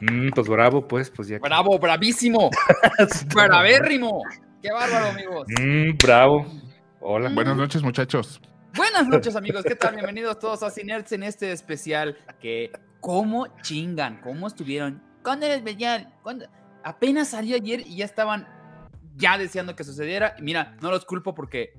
Mm, pues bravo, pues, pues ya. Bravo, bravísimo. Bravérrimo. Qué bárbaro, amigos. Mm, bravo. Hola. Buenas noches, muchachos. Buenas noches, amigos. ¿Qué tal? Bienvenidos todos a Cinerts en este especial. Que, ¿cómo chingan? ¿Cómo estuvieron? ¿Cuándo era especial? ¿Cuándo? Apenas salió ayer y ya estaban ya deseando que sucediera. Y mira, no los culpo porque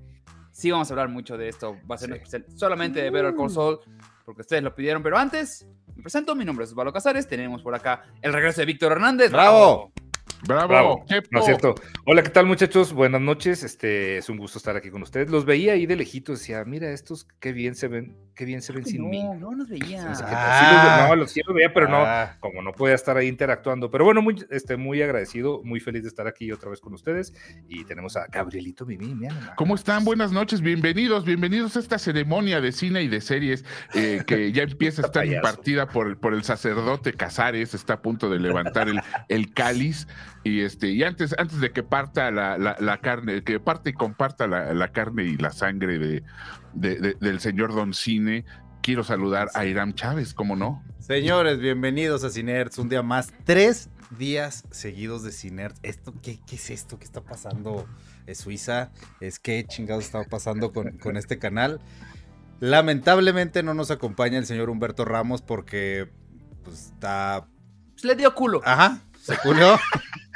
sí vamos a hablar mucho de esto. Va a ser especial solamente de Better Call Saul porque ustedes lo pidieron. Pero antes, me presento. Mi nombre es Osvaldo Casares. Tenemos por acá el regreso de Víctor Hernández. ¡Bravo! Bravo. Bravo. Chepo. No es cierto. Hola, ¿qué tal, muchachos? Buenas noches. Este es un gusto estar aquí con ustedes. Los veía ahí de lejitos, decía, mira, estos qué bien se ven, qué bien se ven sin no, mí. no nos veía. Tal. Ah. Sí los no, los, sí los veía, pero Ah. no, como no podía estar ahí interactuando. Pero bueno, muy, este, muy agradecido, muy feliz de estar aquí otra vez con ustedes. Y tenemos a Gabrielito Mimi, mira. ¿Cómo están? Buenas noches, bienvenidos, bienvenidos a esta ceremonia de cine y de series eh, que ya empieza a estar impartida por, el- por el sacerdote Casares, está a punto de levantar el, el cáliz y este y antes, antes de que parta la, la- la carne, que parte y comparta la, la carne y la sangre de, de- de- del señor Don Cine, quiero saludar a Iram Chávez, ¿cómo no? Señores, bienvenidos a Cinerts. Un día más. Tres días seguidos de Cinerts. ¿Esto qué, qué es esto? ¿Qué está pasando? ¿Es Suiza? ¿Es qué chingados está pasando con, con este canal? Lamentablemente no nos acompaña el señor Humberto Ramos porque pues, está. Pues le dio culo. Ajá, se culió,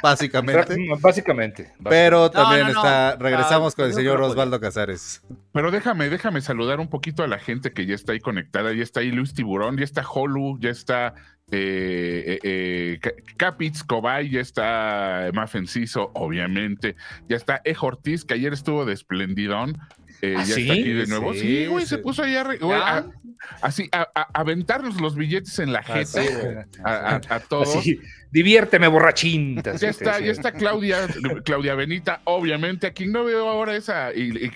básicamente. Básicamente. Pero también no, no. está. Regresamos Ah, con el señor Osvaldo Casares. Pero déjame, déjame saludar un poquito a la gente que ya está ahí conectada. Ya está ahí Luis Tiburón, ya está Holu, ya está eh, eh, eh, Ca- Capitz, Cobay, ya está Mafenciso, obviamente. Ya está Ejo Ortiz, que ayer estuvo de esplendidón. eh, ¿Ah, ya sí? está aquí de nuevo. Sí, Sí, güey, se puso ahí a, re- güey, Ya. a- así, a, aventarnos los billetes en la Así, jeta güey. a, a- a todos. Así, diviérteme, borrachín. Ya está, ya está Claudia, Claudia Benita, obviamente. A quien no veo ahora esa, y, y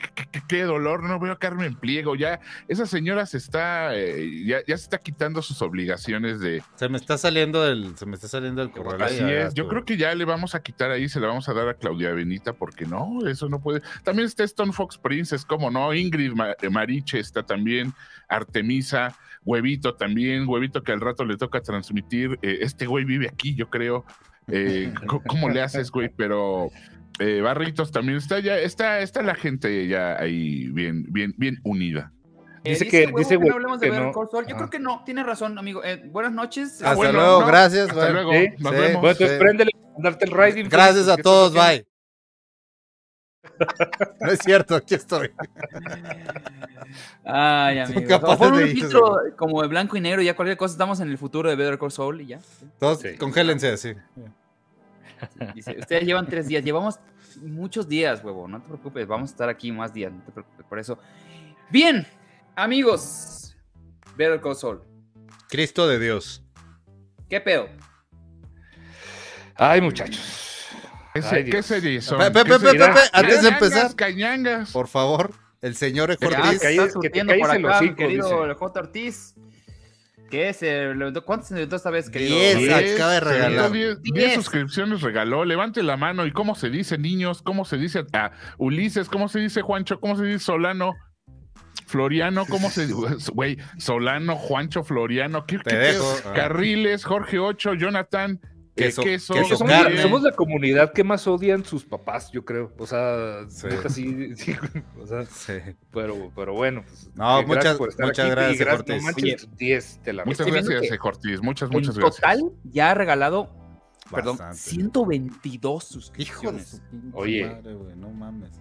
qué, dolor, no veo a Carmen Pliego. Ya, esa señora se está, eh, ya, ya se está quitando sus obligaciones de. Se me está saliendo del, se me está saliendo el correo. Así es. Yo creo que ya le vamos a quitar ahí, se la vamos a dar a Claudia Benita, porque no, eso no puede. También está Stone Fox Princess, como no, Ingrid eh, Mariche está también, Artemisa, Huevito también, Huevito que al rato le toca transmitir. eh, este güey vive aquí, yo creo. Eh, ¿Cómo le haces, güey? Pero eh, Barritos también está ya, está, está la gente ya ahí bien, bien, bien unida. Eh, Dice que- Huevo dice no Huevo hablemos de que no. Yo creo que no, tiene razón, amigo. Eh, buenas noches. Hasta bueno, luego, no, gracias. Hasta bye. luego, Sí. nos Sí. vemos. Bueno, entonces Sí. préndele, darte el riding. Gracias a ¿Qué todos, bye. No es cierto, aquí estoy. Ay, amigo. de filtro como de blanco y negro, ya cualquier cosa, estamos en el futuro de Better Call Saul y ya. Todos Sí. congélense así. Dice, ustedes llevan tres días, llevamos muchos días, huevo, no te preocupes, vamos a estar aquí más días, no te preocupes por eso. Bien, amigos, Better Call Saul, Cristo de Dios. ¿qué pedo? Ay, muchachos. ¿Qué, Ay, se- Dios. qué series son? Pe- pe- ¿Qué pe- series? pe- pe- antes de empezar, Cañangas. por favor, el señor Ya Ortiz. está que surtiendo por acá, mi querido J. Ortiz. ¿Qué levantó? ¿Cuántos se levantó esta vez, querido? Diez. Diez, acaba de se regalar. aventó diez- diez Diez. suscripciones regaló. Levante la mano. ¿Y cómo se dice, niños? ¿Cómo se dice a Ulises? ¿Cómo se dice Juancho? ¿Cómo se dice Solano? Floriano, ¿cómo se dice? Güey, Solano, Juancho, Floriano. ¿Qué, Te qué. Carriles, Jorge Ocho, Jonathan. Eh, Queso- queso, queso somos, carne. somos la comunidad que más odian sus papás, yo creo. O sea, Sí. neta, sí, sí, o sea, Sí. pero, pero bueno. pues, No, eh, gracias muchas- por estar muchas aquí, gracias, gracias, Cortés. No manches, 10 te la Muchas gracias, que eh, Ortiz. Muchas, En muchas gracias. total, ya ha regalado, perdón, Bastante. 122 Hijo de suscripciones. su pinche Oye. madre, güey, no mames.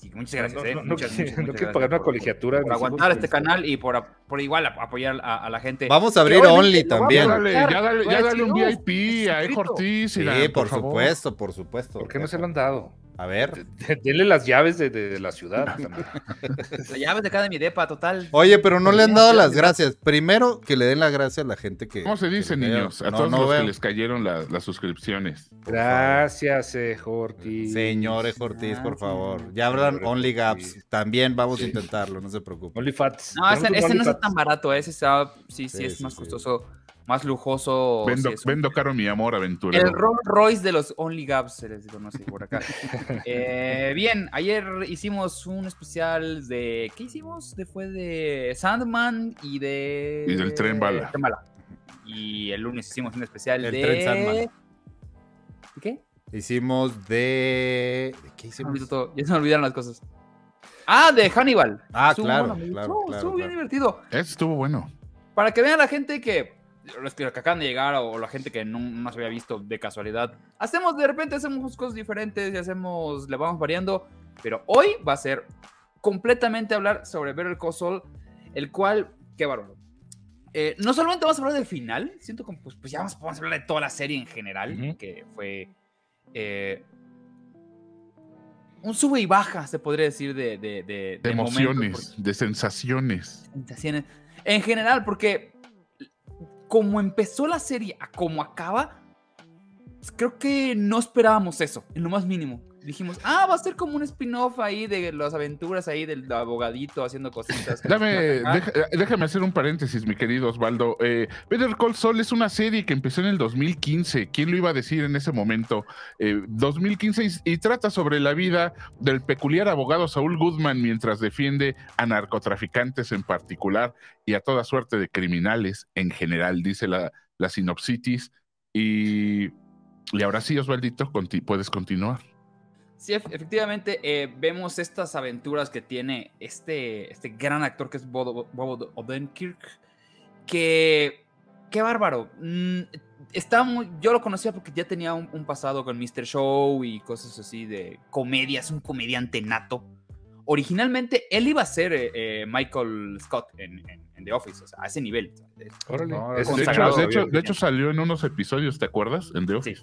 Sí, muchas gracias, No, eh, no, no, muchas, pagar gracias una por- colegiatura Por aguantar este pero- canal y por, por igual ap- apoyar a, a la gente. Vamos a abrir Only también. Dale, ya dale, ya un VIP a Ejo. Ortiz. Sí, Irán, por, supuesto, por supuesto. ¿Por qué no se lo han dado? A ver. Denle las llaves de, de- de la ciudad. también. La llave de acá de mi depa, total. Oye, pero no le han dado las Gracias. Primero, que le den las gracias a la gente que. ¿Cómo se dice, niños? A. No, todos no los veo. que les cayeron la- las suscripciones. Gracias, eh, Ortiz. Señores Ortiz, por favor. Ya hablan Only Gaps. También vamos a intentarlo, no se preocupe. OnlyFats. No, ese, no está OnlyFats. tan barato, ese está, sí, sí, Sí, es más sí. costoso. Más lujoso. Vendo, sí, vendo caro mi amor aventurero. el Rolls Royce de los Only Gaps se les conoce por acá. Eh, bien, ayer hicimos un especial de. ¿Qué hicimos? De, fue de Sandman y de. Y del Tren Bala. Tren Bala. Y el lunes hicimos un especial El de. Tren Sandman. ¿De qué? Hicimos de. ¿de ¿Qué Se me olvidó hicimos? todo, Ya se me olvidaron las cosas. Ah, de Hannibal. Ah, Estuvo claro, bueno, claro, Estuvo bien claro. divertido. Estuvo bueno. Para que vean la gente que los que acaban de llegar o la gente que no, no se había visto de casualidad, hacemos de repente hacemos cosas diferentes y hacemos, le vamos variando, pero hoy va a ser completamente hablar sobre Better Call Saul, el cual, qué bárbaro. Eh, no solamente vamos a hablar del final, siento como pues, pues ya vamos, vamos a hablar de toda la serie en general, Ujú. que fue eh, un sube y baja, se podría decir, de, de, de- De momentos, porque- emociones, de sensaciones. sensaciones. En general, porque como empezó la serie a como acaba, pues, creo que no esperábamos eso, en lo más mínimo. Dijimos, ah, va a ser como un spin-off ahí de las aventuras ahí del abogadito haciendo cositas. Dame, deja- déjame hacer un paréntesis, mi querido Osvaldo. Eh, Better Call Saul es una serie que empezó en el 2015. ¿Quién lo iba a decir en ese momento? Eh, 2015 y, y trata sobre la vida del peculiar abogado Saúl Goodman mientras defiende a narcotraficantes en particular y a toda suerte de criminales en general, dice la, la sinopsitis. Y, y ahora sí, Osvaldito, conti- puedes continuar. Sí, ef- efectivamente, eh, vemos estas aventuras que tiene este, este gran actor que es Bob, Bob Odenkirk, que, qué bárbaro. Mm, está muy, yo lo conocía porque ya tenía un, un pasado con Mr. Show y cosas así de comedia, es un comediante nato. Originalmente él iba a ser eh, eh, Michael Scott en, en- en The Office, o sea, a ese nivel. Órale. Es De hecho, de, hecho, de hecho, salió en unos episodios, ¿te acuerdas? En The Office.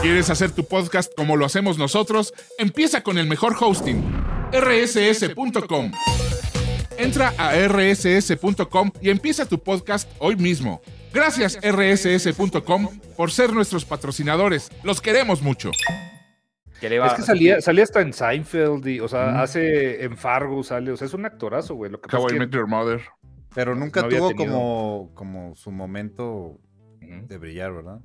¿Quieres hacer tu podcast como lo hacemos nosotros? Empieza con el mejor hosting, rss.com. Entra a rss.com y empieza tu podcast hoy mismo. Gracias rss.com por ser nuestros patrocinadores. Los queremos mucho. Que Es que salía, salía hasta en Seinfeld, y, o sea, hace en Fargo, sale, o sea, es un actorazo, güey. Lo que pasa How es I que- Met Your Mother. Pero nunca No tuvo tenido. como, como su momento de brillar, ¿verdad?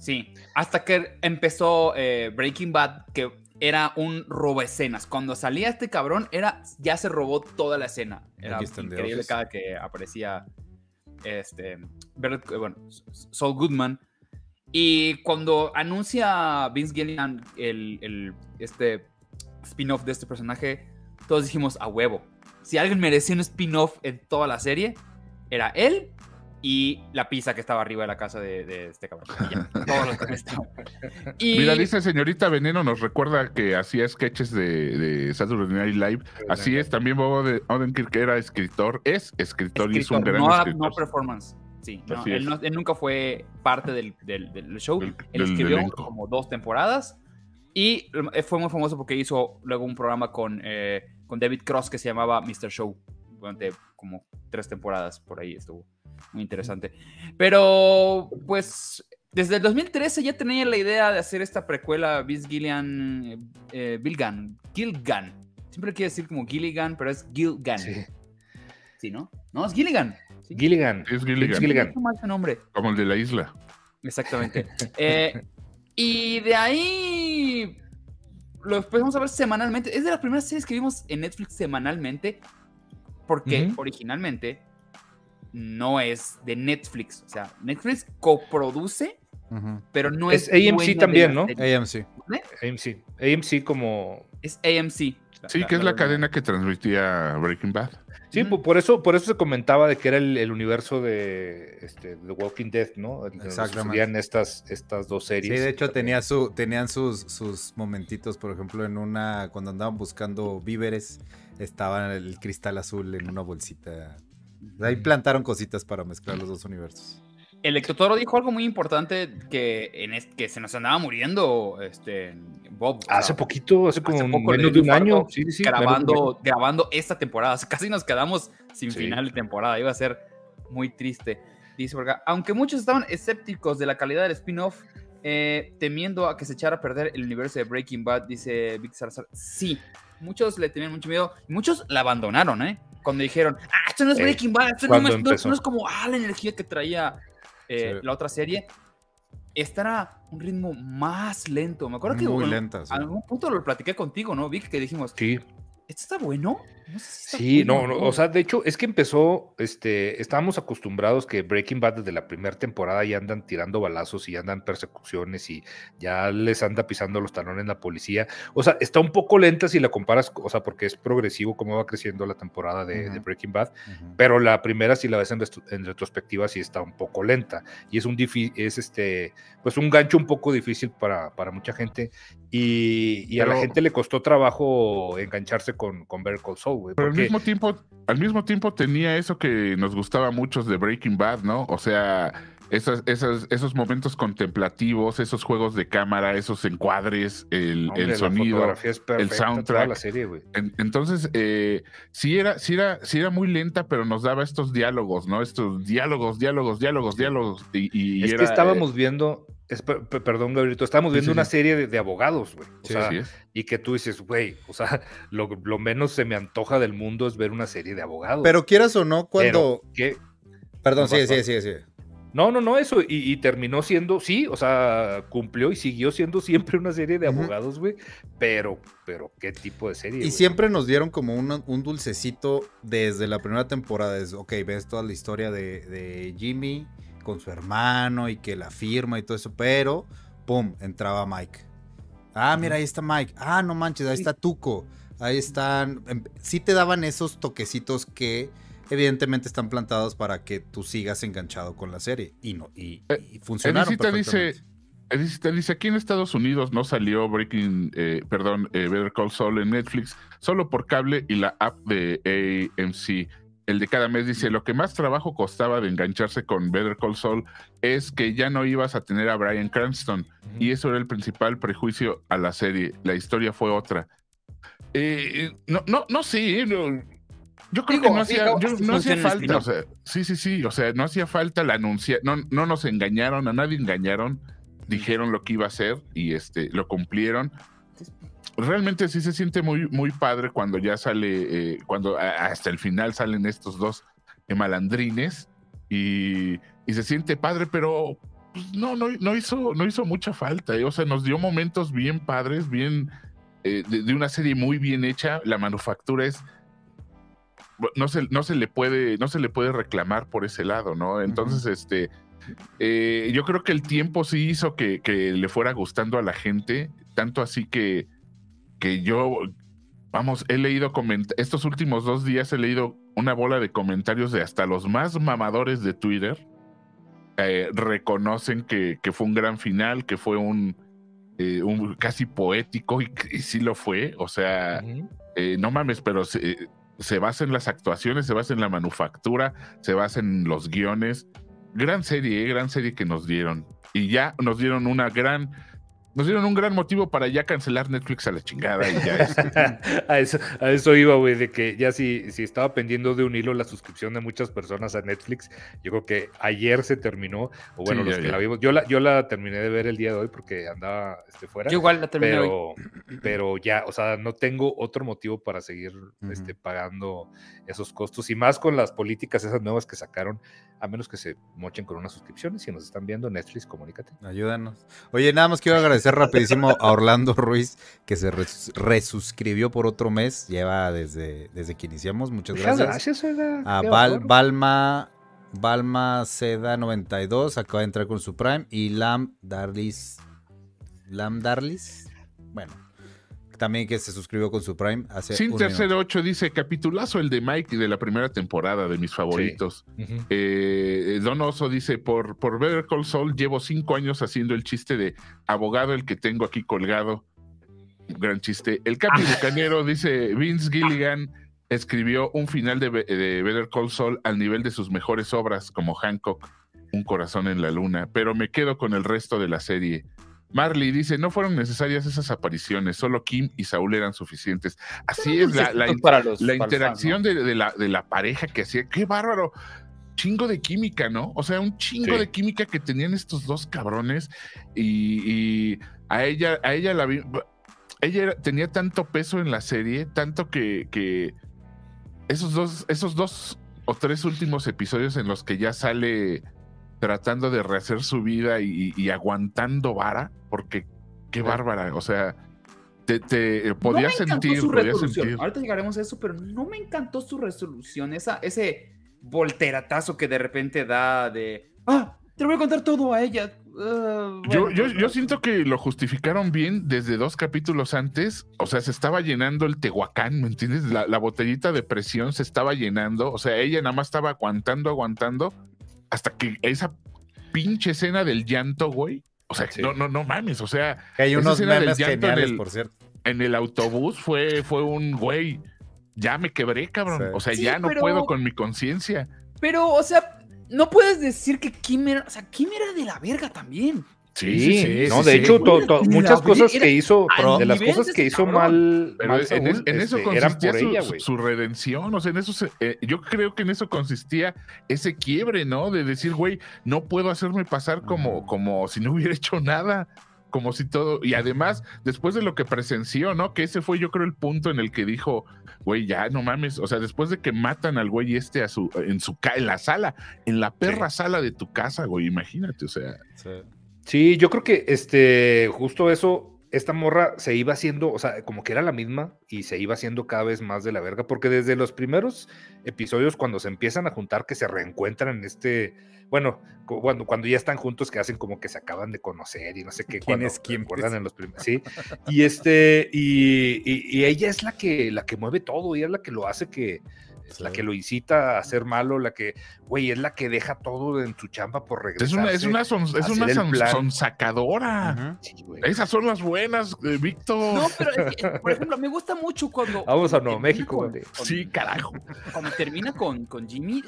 Sí, hasta que empezó eh, Breaking Bad, que era un robo escenas. Cuando salía este cabrón, era, ya se robó toda la escena. Era increíble cada que aparecía este, eh, bueno, Saul Goodman. Y cuando anuncia Vince Gilligan el, el- este spin-off de este personaje, todos dijimos a huevo. Si alguien merecía un spin-off en toda la serie, era él y la pizza que estaba arriba de la casa de, de este cabrón. Y ya, todos los que estaban. Y Mira, dice señorita Veneno, nos recuerda que hacía sketches de, de Saturday Night Live. Así es, también Bob Ode- Odenkirk era escritor, es escritor, y es un escritor, gran no, escritor. no performance. Sí, no, él, no- él nunca fue parte del, del- del show. Del- él del escribió como dos temporadas y fue muy famoso porque hizo luego un programa con, eh, con David Cross que se llamaba Mr. Show durante como tres temporadas por ahí estuvo muy interesante. Pero pues desde el 2013 ya tenía la idea de hacer esta precuela Vince Gillian, eh, eh, Gilgan, Gilgan. Siempre quiere decir como Gilligan, pero es Gilgan. Sí, Sí. ¿no? No, es Gilligan. Sí. Gilligan. Es Gilligan, Vince Gilligan. Mal su nombre. como el de la isla. Exactamente. Eh, y de ahí lo empezamos a ver semanalmente. Es de las primeras series que vimos en Netflix semanalmente. Porque originalmente no es de Netflix. O sea, Netflix coproduce, pero no Es es. AMC también, la ¿no? serie. AMC. AMC. AMC como... Es AMC. Sí, que es la cadena que transmitía Breaking Bad. Sí, por eso, por eso se comentaba de que era el, el universo de este, The Walking Dead, ¿no? Exactamente. estas, estas dos Sí, series. de hecho tenía su, tenían sus, sus momentitos, por ejemplo, en una, cuando andaban buscando víveres, estaba el cristal azul en una bolsita. Ahí plantaron cositas para mezclar los dos universos. El Ectotoro dijo algo muy importante que, en es- que se nos andaba muriendo este, Bob. o sea, Hace poquito, hace como hace poco menos de un año. Sí, sí, grabando, grabando esta temporada. O sea, casi nos quedamos sin Sí. final de temporada. Iba a ser muy triste. Dice por acá, aunque muchos estaban escépticos de la calidad del spin-off, eh, temiendo a que se echara a perder el universo de Breaking Bad, dice Vic Salazar. Sí, muchos le tenían mucho miedo muchos la abandonaron, ¿eh? Cuando dijeron, ah, esto no es Eh, Breaking Bad, esto no, no- no es como ah, la energía que traía eh, Sí. la otra serie. Esta era un ritmo más lento. Me acuerdo que Muy bueno, lenta, sí. a algún punto lo platiqué contigo, ¿no, Vic? Que dijimos, Sí, ¿esto está bueno? No sé si está Sí, no, no, o sea, de hecho, es que empezó, este, estábamos acostumbrados que Breaking Bad desde la primera temporada ya andan tirando balazos y ya andan persecuciones y ya les anda pisando los talones la policía. O sea, está un poco lenta si la comparas, o sea, porque es progresivo cómo va creciendo la temporada de. Breaking Bad, pero la primera, si la ves en, retrospectiva, sí está un poco lenta y es un es este, pues un gancho un poco difícil para, para mucha gente y, y a la gente le costó trabajo engancharse con, con Better Call Saul, güey, Pero al mismo tiempo, al mismo tiempo tenía eso que nos gustaba muchos de Breaking Bad, ¿no? O sea, esas, esas- esos momentos contemplativos, esos juegos de cámara, esos encuadres, el, Hombre, el sonido. perfecta, toda soundtrack. la serie. En- entonces, eh, sí, era, sí, era, sí era muy lenta, pero nos daba estos diálogos, ¿no? Estos diálogos, diálogos, diálogos, diálogos. Y, y es era, que eh, estábamos viendo, es- perdón, Gabrielito, estábamos Sí, viendo sí, una sí. serie de, de abogados, güey. O sí, sea, y que tú dices, güey, o sea, lo, lo menos se me antoja del mundo es ver una serie de abogados. Pero quieras o no, cuando. Perdón, sigue, vas. sigue, sigue. No, no, no, eso. Y, y terminó siendo, sí, o sea, cumplió y siguió siendo siempre una serie de abogados, güey. Pero, pero, ¿qué tipo de serie? Y siempre nos dieron como un dulcecito desde la primera temporada. Es, ok, ves toda la historia de, de Jimmy con su hermano y que la firma y todo eso, pero, ¡pum!, entraba Mike. Ah, mira, ahí está Mike. Ah, no manches, ahí está Tuco. Ahí están... em, Sí te daban esos toquecitos que evidentemente están plantados para que tú sigas enganchado con la serie. Y, no, y, Eh, y funcionaron dice, perfectamente. Edicita dice, aquí en Estados Unidos no salió Breaking, eh, perdón, eh, Better Call Saul en Netflix, solo por cable y la app de AMC. El de cada mes dice, lo que más trabajo costaba de engancharse con Better Call Saul es que ya no ibas a tener a Brian Cranston. Y eso era el principal prejuicio a la serie. La historia fue otra. Eh, no, no, no sé. eh, no. yo creo Digo, que no hacía, yo- no hacía falta. O spin-off. sea, sí, sí, sí. O sea, no hacía falta la anuncia. No, no nos engañaron, a nadie engañaron. Dijeron lo que iba a hacer y este lo cumplieron. Realmente sí se siente muy, muy padre cuando ya sale, eh, cuando hasta el final salen estos dos eh, malandrines y, y se siente padre, pero pues, no, no, no hizo, no hizo mucha falta. eh. O sea, nos dio momentos bien padres, bien eh, de, de una serie muy bien hecha. La manufactura es no se, no se le puede, no se le puede reclamar por ese lado, ¿no? Entonces, este, eh, yo creo que el tiempo sí hizo que, que le fuera gustando a la gente, tanto así que, que yo, vamos, he leído estos últimos dos días he leído una bola de comentarios de hasta los más mamadores de Twitter eh, reconocen que, que fue un gran final, que fue un, eh, un casi poético y, y sí lo fue, o sea, eh, no mames, pero se, se basa en las actuaciones, se basa en la manufactura, se basa en los guiones. Gran serie, eh, gran serie que nos dieron. Y ya nos dieron una gran, nos dieron un gran motivo para ya cancelar Netflix a la chingada y ya este, a, eso, a eso iba, güey, de que ya si, si estaba pendiendo de un hilo la suscripción de muchas personas a Netflix, yo creo que ayer se terminó, o bueno, Sí, los ya, que ya. la vimos, yo la, yo la terminé de ver el día de hoy porque andaba este, fuera. Yo igual la terminé hoy. pero, pero ya, o sea, no tengo otro motivo para seguir este, pagando esos costos y más con las políticas esas nuevas que sacaron, a menos que se mochen con unas suscripciones. Si nos están viendo, Netflix, comunícate. Ayúdanos. Oye, nada más quiero agradecer rapidísimo a Orlando Ruiz que se res- resuscribió por otro mes. Lleva desde, desde que iniciamos. Muchas gracias. oiga, A Val-. Balma, Balma Seda 92 acaba de entrar con su Prime. Y Lam Darlis. Lam Darlis. Bueno, también que se suscribió con su Prime hace Sin Tercer minuto. 8 dice, capitulazo el de Mike de la primera temporada, de mis favoritos. Eh, Don Oso dice, por, por Better Call Saul llevo cinco años haciendo el chiste de abogado el que tengo aquí colgado. Gran chiste. El Capi Bucanero dice, Vince Gilligan escribió un final de, de Better Call Saul al nivel de sus mejores obras, como Hancock, Un corazón en la luna, pero me quedo con el resto de la serie. Marley dice, no fueron necesarias esas apariciones, solo Kim y Saúl eran suficientes. Así es, la, la, Esto es para los- la para el fan, interacción de, de la, de la pareja que hacía, qué bárbaro, chingo de química, ¿no? O sea, un chingo Sí. de química que tenían estos dos cabrones y, y a ella, a ella la vi, ella era- tenía tanto peso en la serie, tanto que, que esos dos, esos dos o tres últimos episodios en los que ya sale tratando de rehacer su vida y, y aguantando vara, porque qué bárbara, o sea, te, te podía no me encantó sentir, su podía sentir. Ahorita llegaremos a eso, pero no me encantó su resolución. Esa, ese volteratazo que de repente da de. ¡Ah! Te voy a contar todo a ella. Ah, Yo, bueno, yo, pues, yo siento que lo justificaron bien desde dos capítulos antes. O sea, se estaba llenando el Tehuacán, ¿me entiendes? La, la botellita de presión se estaba llenando. O sea, ella nada más estaba aguantando, aguantando, hasta que esa pinche escena del llanto, güey. O sea, Sí. no, no, no mames. O sea, Que hay unos escena del memes llanto en geniales, el- por cierto. en el autobús fue, fue un güey. Ya me quebré, cabrón. Sí. O sea, Sí, ya no pero- puedo con mi conciencia. Pero, o sea, no puedes decir que Kim era. O sea, Kim era de la verga también. Sí, no, sí, de sí. hecho, to- to- Mira, muchas cosas que hizo, de las cosas de que hizo cabrón. mal, Pero mal en, Saúl, es- en eso este, eran consistía por su, ella, su- güey. su redención, o sea, en eso se- eh, yo creo que en eso consistía ese quiebre, ¿no? De decir, güey, no puedo hacerme pasar como, como si no hubiera hecho nada, como si todo, y además, después de lo que presenció, ¿no? Que ese fue yo creo el punto en el que dijo, güey, ya no mames, o sea, después de que matan al güey este a su, en su, en la sala, en la perra sala de tu casa, güey, imagínate, o sea, Sí. Sí, yo creo que este, justo eso, esta morra se iba haciendo, o sea, como que era la misma y se iba haciendo cada vez más de la verga, porque desde los primeros episodios, cuando se empiezan a juntar, que se reencuentran en este, bueno, cu- cuando, cuando ya están juntos, que hacen como que se acaban de conocer y no sé qué, ¿Quién cuando es quién? recuerdan en los primeros, sí, y este, y, y- y ella es la que, la que mueve todo, y es la que lo hace que, la Sí. que lo incita a ser malo, la que, güey, es la que deja todo en su chamba por regresar. es una, es una, son- es una son- sonsacadora. Sí. Esas son las buenas, eh, Víctor. No, pero, es que, por ejemplo, me gusta mucho cuando. Vamos a Nuevo México, con- Sí, carajo. Cuando termina con, con Jimmy,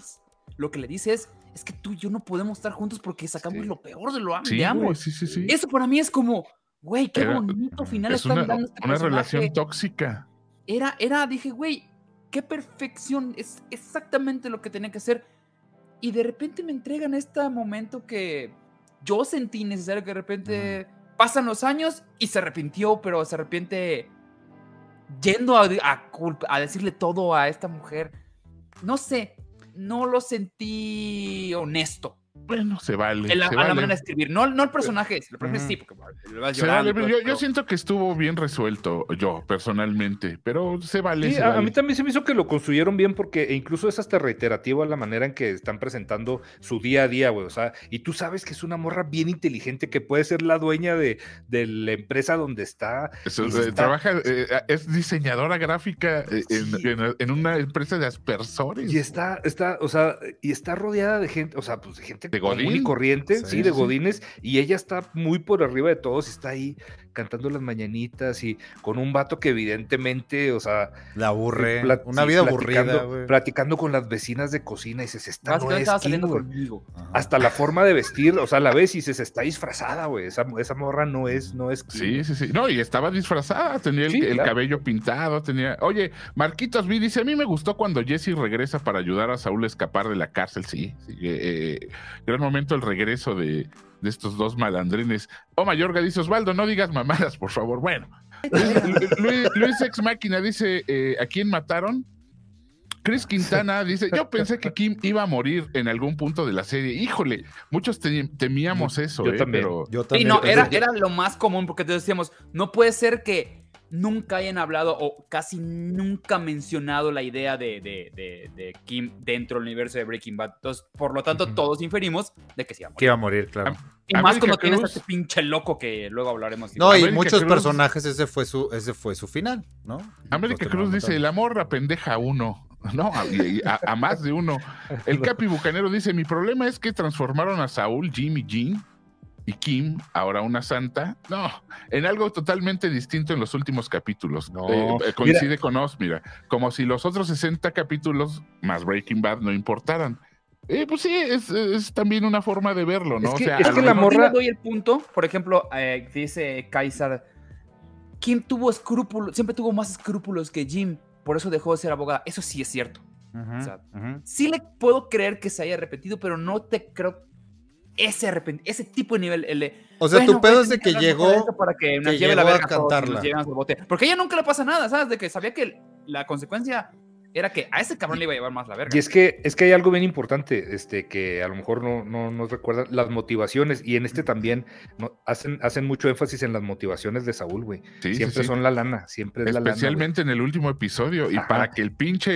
lo que le dice es: Es que tú y yo no podemos estar juntos porque sacamos Sí. lo peor de, lo, Sí, ambos. sí, sí, sí. Eso para mí es como, güey, qué Era- bonito final Es están una, dando este una personaje. relación tóxica. Era, era, dije, güey, qué perfección, es exactamente lo que tenía que hacer. Y de repente me entregan este momento que yo sentí necesario que de repente pasan los años y se arrepintió, pero se arrepiente yendo a, a decirle todo a esta mujer. No sé, no lo sentí honesto. Bueno, se vale. En la, se a la manera de escribir, no, no el personaje, el personaje Ujú. sí, porque lo vas Se llorando vale, yo, yo siento que estuvo bien resuelto, yo personalmente, pero se vale. Sí, se a, vale. mí también se me hizo que lo construyeron bien porque e incluso es hasta reiterativo a la manera en que están presentando su día a día, güey. O sea, y tú sabes que es una morra bien inteligente que puede ser la dueña de, de la empresa donde está. Eso, eh, está- trabaja, eh, es diseñadora gráfica eh, en- en una empresa de aspersores. Y está, está, o sea, y está rodeada de gente, o sea, pues de gente ¿De común y Godín? corriente, sí, Sí, de. Godines, y ella está muy por arriba de todos, está ahí cantando las mañanitas y con un vato que evidentemente, o sea, La aburre. plat- Una vida platicando, aburrida, platicando con las vecinas de cocina y dices, esta no es estaba Kim, saliendo güey". conmigo. Ajá. Hasta la forma de vestir, o sea, la ves y dices, está disfrazada, güey. Esa, esa morra no es, no es Sí, sí, sí. No, y estaba disfrazada, tenía el, Sí, el claro. cabello pintado, tenía... Oye, Marquitos V dice, a mí me gustó cuando Jesse regresa para ayudar a Saúl a escapar de la cárcel, sí. sí, eh, eh, gran momento el regreso de, de estos dos malandrines. Oh, Mayorga dice, Osvaldo, no digas mamadas, por favor. Bueno, Luis, Luis- Luis Ex Máquina dice, eh, ¿a quién mataron? Chris Quintana dice, yo pensé que Kim iba a morir en algún punto de la serie. Híjole, muchos te- temíamos eso, Yo eh, también. pero... Yo Sí, también no, pensé era, era lo más común porque te decíamos, no puede ser que nunca hayan hablado o casi nunca mencionado la idea de, de- de- de Kim dentro del universo de Breaking Bad. Entonces, por lo tanto, todos inferimos de que sí. que iba a morir, claro. Y más cuando tienes a este pinche loco que luego hablaremos. No, y América muchos Cruz- personajes, ese fue su, ese fue su final, ¿no? América Cruz dice, el amor la pendeja a uno. No, a más de uno. El Capi Bucanero dice, mi problema es que transformaron a Saúl, Jimmy, Jean y Kim, ahora una santa, no, en algo totalmente distinto en los últimos capítulos. No, Eh, eh, coincide con Oz, mira, como si los otros 60 capítulos más Breaking Bad no importaran. Eh, pues sí, es, es también una forma de verlo, ¿no? Es que- o sea, es a que la morra- le doy el punto. Por ejemplo, eh, dice Kaiser, Kim tuvo escrúpulos, siempre tuvo más escrúpulos que Jim, por eso dejó de ser abogada. Eso sí es cierto. Ujú, O sea, ujú. sí le puedo creer que se haya repetido, pero no te creo ese arrepent- ese tipo de nivel. el de, O sea, "Bueno, tu pedo es de que llegó. para que nos que lleve la llegó a verga a todos nos cantarla. a su bote". Porque a ella nunca le pasa nada, ¿sabes? De que sabía que la consecuencia era que a ese cabrón le iba a llevar más la verga. Y es que, es que hay algo bien importante, este, que a lo mejor no, no nos recuerdan, las motivaciones, y en este también no, hacen, hacen mucho énfasis en las motivaciones de Saúl, güey. Sí, siempre sí. son la lana, siempre es la lana. Especialmente en el último episodio. Y Ajá. para que el pinche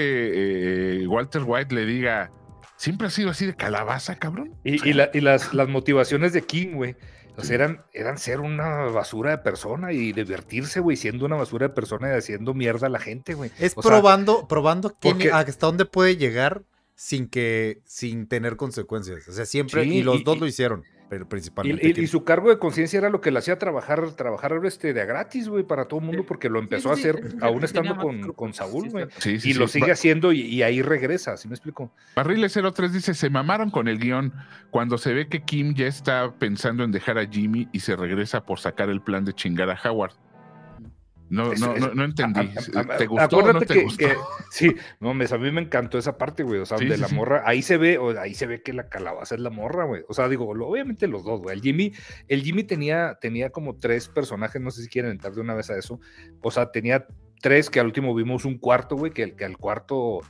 eh, Walter White le diga, ¿siempre ha sido así de calabaza, cabrón? Y, y la- y las, las motivaciones de King, güey. O sea, eran, eran ser una basura de persona y divertirse, güey, siendo una basura de persona y haciendo mierda a la gente, güey. Es O sea, probando, probando porque- hasta dónde puede llegar sin que, sin tener consecuencias. O sea, siempre, Sí, y los y- dos lo hicieron, pero Y, principalmente. y- su cargo de conciencia era lo que le hacía trabajar, trabajar este, de a gratis, güey, para todo el mundo, porque lo empezó sí, sí, a hacer sí, aún estando con, con Saúl, güey. cierto. Sí, sí, Y sí. lo sigue haciendo y, y ahí regresa, ¿sí me explico? Barriles 03 dice, se mamaron con el guion cuando se ve que Kim ya está pensando en dejar a Jimmy y se regresa por sacar el plan de chingar a Howard. No, no, no, no entendí. A- a- a- ¿Te gustó o no acuérdate te que, gustó? que- sí, no, me, a mí me encantó esa parte, güey. O sea, Sí, de sí, la sí. morra, ahí se ve, o, ahí se ve que la calabaza es la morra, güey. O sea, digo, lo- obviamente los dos, güey. El Jimmy, el Jimmy tenía, tenía como tres personajes, no sé si quieren entrar de una vez a eso. O sea, tenía tres que al último vimos un cuarto, güey, que, que al cuarto,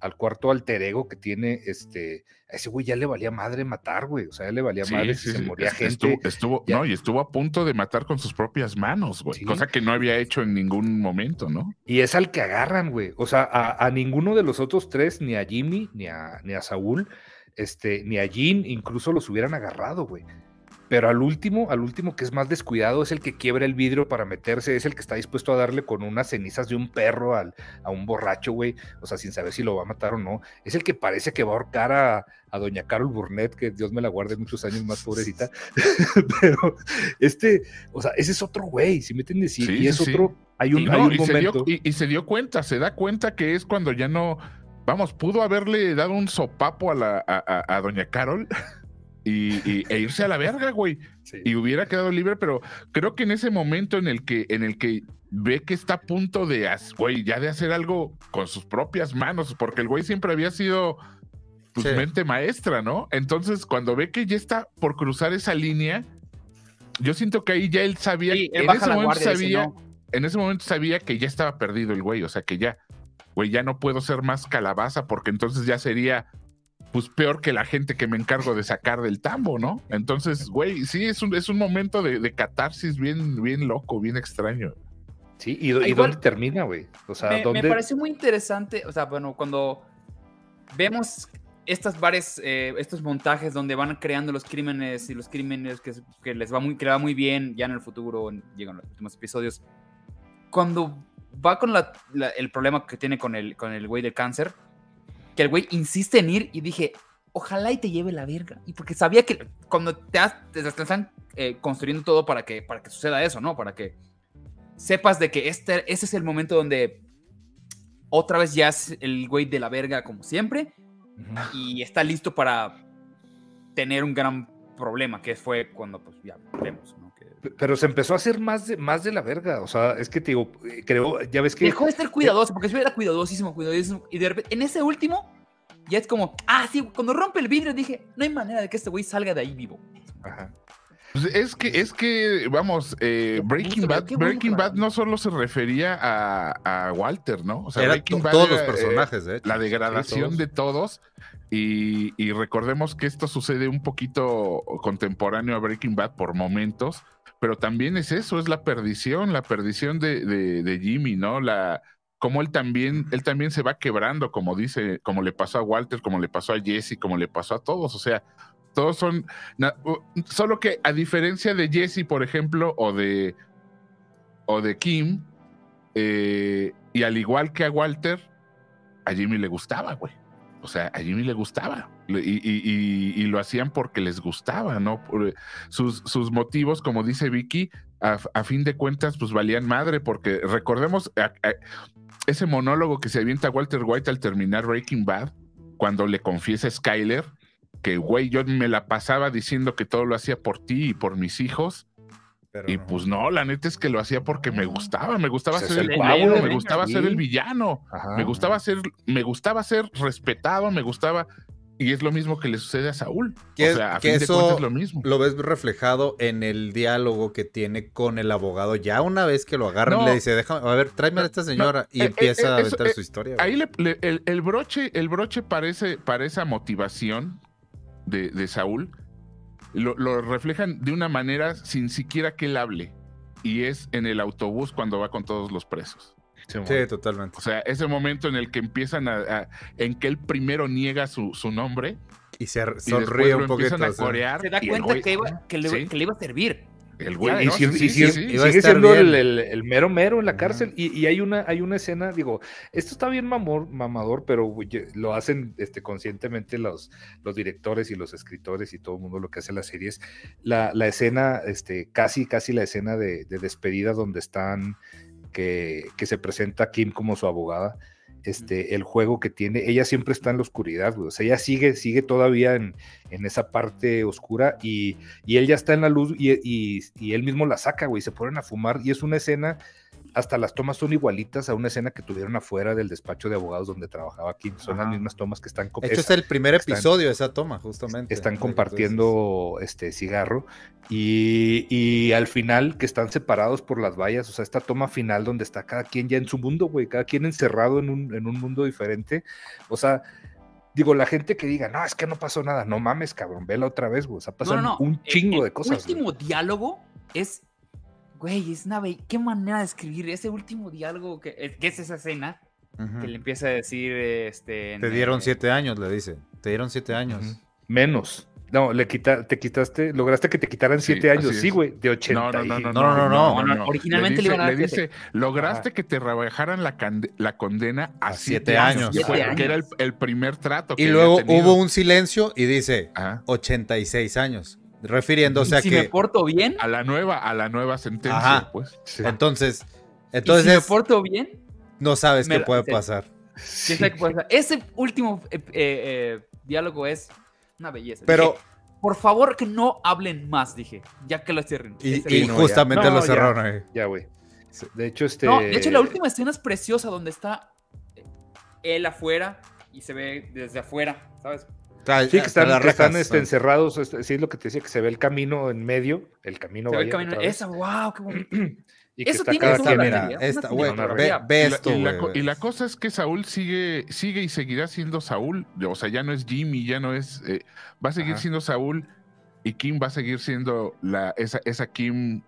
al cuarto alter ego que tiene, este, a ese güey ya le valía madre matar, güey. O sea, ya le valía Sí, madre sí, si se moría Es- gente. Estuvo, estuvo- ya. no, y estuvo a punto de matar con sus propias manos, güey. Cosa que no había hecho en ningún momento, ¿no? Y es al que agarran, güey. O sea, a, a ninguno de los otros tres, ni a Jimmy, ni a, ni a Saúl, este, ni a Jean, incluso los hubieran agarrado, güey. Pero al último, al último que es más descuidado, es el que quiebra el vidrio para meterse, es el que está dispuesto a darle con unas cenizas de un perro al, a un borracho, güey. O sea, sin saber si lo va a matar o no. Es el que parece que va a ahorcar a, a doña Carol Burnett, que Dios me la guarde muchos años más, pobrecita. Pero este, o sea, ese es otro güey, si me entiendes? Y, Sí, y es sí, otro, hay un, Y, hay no, un y se dio, momento. y- y se dio cuenta, se da cuenta que es cuando ya no. Vamos, pudo haberle dado un sopapo a, la, a, a- a doña Carol y, y- e irse a la verga, güey. Sí. y hubiera quedado libre, pero creo que en ese momento en el que, en el que ve que está a punto de, güey, ya de hacer algo con sus propias manos, porque el güey siempre había sido pues, Sí. mente maestra, ¿no? Entonces, cuando ve que ya está por cruzar esa línea, yo siento que ahí ya él sabía, Sí, él en ese momento guardia sabía, "No". en ese momento sabía que ya estaba perdido el güey, o sea que ya, güey, ya no puedo ser más calabaza porque entonces ya sería pues peor que la gente que me encargo de sacar del tambo, ¿no? Entonces, güey, sí, es un, es un momento de, de catarsis bien, bien loco, bien extraño. Sí, ¿y, do- y Igual- dónde termina, güey? O sea, me, me ¿dónde? pareció muy interesante, o sea, bueno, cuando vemos estas varias, eh, estos montajes donde van creando los crímenes y los crímenes que, que les va muy, que va muy bien ya en el futuro, en- llegan los últimos episodios, cuando va con la- la- el problema que tiene con el, con el güey del cáncer, que el güey insiste en ir y dije, ojalá y te lleve la verga. Y porque sabía que cuando te, has- te- están eh, construyendo todo para que, para que suceda eso, ¿no? Para que sepas de que este, ese es el momento donde otra vez ya es el güey de la verga como siempre y está listo para tener un gran problema, que fue cuando pues ya vemos, Pero se empezó a hacer más de, más de la verga. O sea, es que te digo, eh, creo, ya ves que. dejó de ser cuidadoso, porque si era cuidadosísimo, cuidadosísimo, y de repente, en ese último, ya es como, ah, sí, cuando rompe el vidrio dije, no hay manera de que este güey salga de ahí vivo. Ajá. Pues es que, es que, vamos, eh, Breaking Bad, Breaking Bad no solo se refería a, a Walter, ¿no? O sea, Era Breaking Bad todos los era, eh, personajes, de hecho. la degradación todos. de todos. Y, y recordemos que esto sucede un poquito contemporáneo a Breaking Bad por momentos, pero también es eso, es la perdición, la perdición de, de- de Jimmy, ¿no? La, como él también, él también se va quebrando, como dice, como le pasó a Walter, como le pasó a Jesse, como le pasó a todos. O sea, todos son. solo que a diferencia de Jesse, por ejemplo, o de. o de Kim, eh, y al igual que a Walter, a Jimmy le gustaba, güey. O sea, a Jimmy le gustaba. Y, y- y- y lo hacían porque les gustaba, ¿no? Por- sus, sus motivos, como dice Vicky, a, a fin de cuentas, pues valían madre, porque recordemos a- a- ese monólogo que se avienta Walter White al terminar Breaking Bad, cuando le confiesa a Skyler que, güey, yo me la pasaba diciendo que todo lo hacía por ti y por mis hijos. pero Y no. pues no, la neta es que lo hacía porque me gustaba, me gustaba Pues ser el pavo, me venga, gustaba ser el villano, Ajá. me gustaba ser, me gustaba ser respetado, me gustaba. Y es lo mismo que le sucede a Saúl. Que- o sea, a que fin de eso cuentas es lo mismo. Lo ves reflejado en el diálogo que tiene con el abogado. Ya una vez que lo agarran, No. le dice, déjame, a ver, tráeme a esta señora. y eh, empieza eh, a eso, aventar eh, su historia. Ahí le- le- el, el broche, el broche parece, para esa motivación de, de Saúl, lo, lo reflejan de una manera sin siquiera que él hable. Y es en el autobús cuando va con todos los presos. Sí, totalmente. O sea, ese momento en el que empiezan a, a- en que él primero niega su, su nombre Y se y sonríe después un poquito. empiezan a corear. Se da y cuenta güey- que, iba- que, le, Sí. que le iba a servir. El güey, Y, sí, y sí, sí. Sigue siendo el, bien. el- el mero mero en la cárcel. Y, y hay una, hay una escena, digo, esto está bien mamor, mamador, pero güey, lo hacen este, conscientemente los, los directores y los escritores y todo el mundo lo que hace las series. La, la escena, este, casi, casi la escena de, de despedida donde están, que, que se presenta Kim como su abogada. Este, el juego que tiene, ella siempre está en la oscuridad, güey. O sea, ella sigue, sigue todavía en, en esa parte oscura y, y él ya está en la luz y, y- y él mismo la saca, güey, se ponen a fumar y es una escena, hasta las tomas son igualitas a una escena que tuvieron afuera del despacho de abogados donde trabajaba Kim, son las Ajá. mismas tomas que están, De hecho, es- el primer están- episodio, esa toma, justamente. están de compartiendo este cigarro y, y al final que están separados por las vallas, o sea, esta toma final donde está cada quien ya en su mundo, güey, cada quien encerrado en un, en un mundo diferente, o sea... Digo, la gente que diga, no, es que no pasó nada, no mames, cabrón, vela otra vez, güey. O sea, No, pasan no, no. un El- chingo el de cosas. güey. último diálogo es. Güey, es una. be- Qué manera de escribir ese último diálogo que, eh, que es esa escena dices. Ujú. que le empieza a decir. Este, Te dieron eh, siete años, le dice. Te dieron siete años. Ujú. Menos. No, le quita, te quitaste, lograste que te quitaran Sí, siete años, así sí, güey, de 80. No, no, no, no, No, no, no, no, no, originalmente le dice, iban a dar le siete. dice, lograste que te rebajaran la, la condena a, A siete, siete años. años. que fue- Siete Que era el, años. el primer trato. que Y había luego hubo un silencio y dice Ajá. 86 años. Refiriéndose a si me que. porto bien. A la nueva, a la nueva sentencia, Ajá. pues. Sí. Entonces, y entonces si me porto bien. no sabes me qué puede sí. pasar. quién sabe qué puede ser. Ese último eh, eh, eh, diálogo es una belleza. Pero, Dije, por favor, que no hablen más, dije. Ya que lo cierren. y, no, justamente ya. lo cerraron ahí. Ya, güey. De hecho, este. No, de hecho, la última escena es preciosa donde está él afuera y se ve desde afuera, ¿sabes? Sí, que están, que están, este, ¿no? encerrados. este, sí, es lo que te decía, que se ve el camino en medio. El camino Se ve el camino. Esa, wow, qué bonito. Y que Eso está tiene cada quien mira, esta, güey, ve, ve Y la- esto, y, la, y cosa es que Saúl sigue, sigue y seguirá siendo Saúl. O sea, ya no es Jimmy, ya no es. eh, va a seguir Ajá. siendo Saúl y Kim va a seguir siendo la, esa, esa Kim.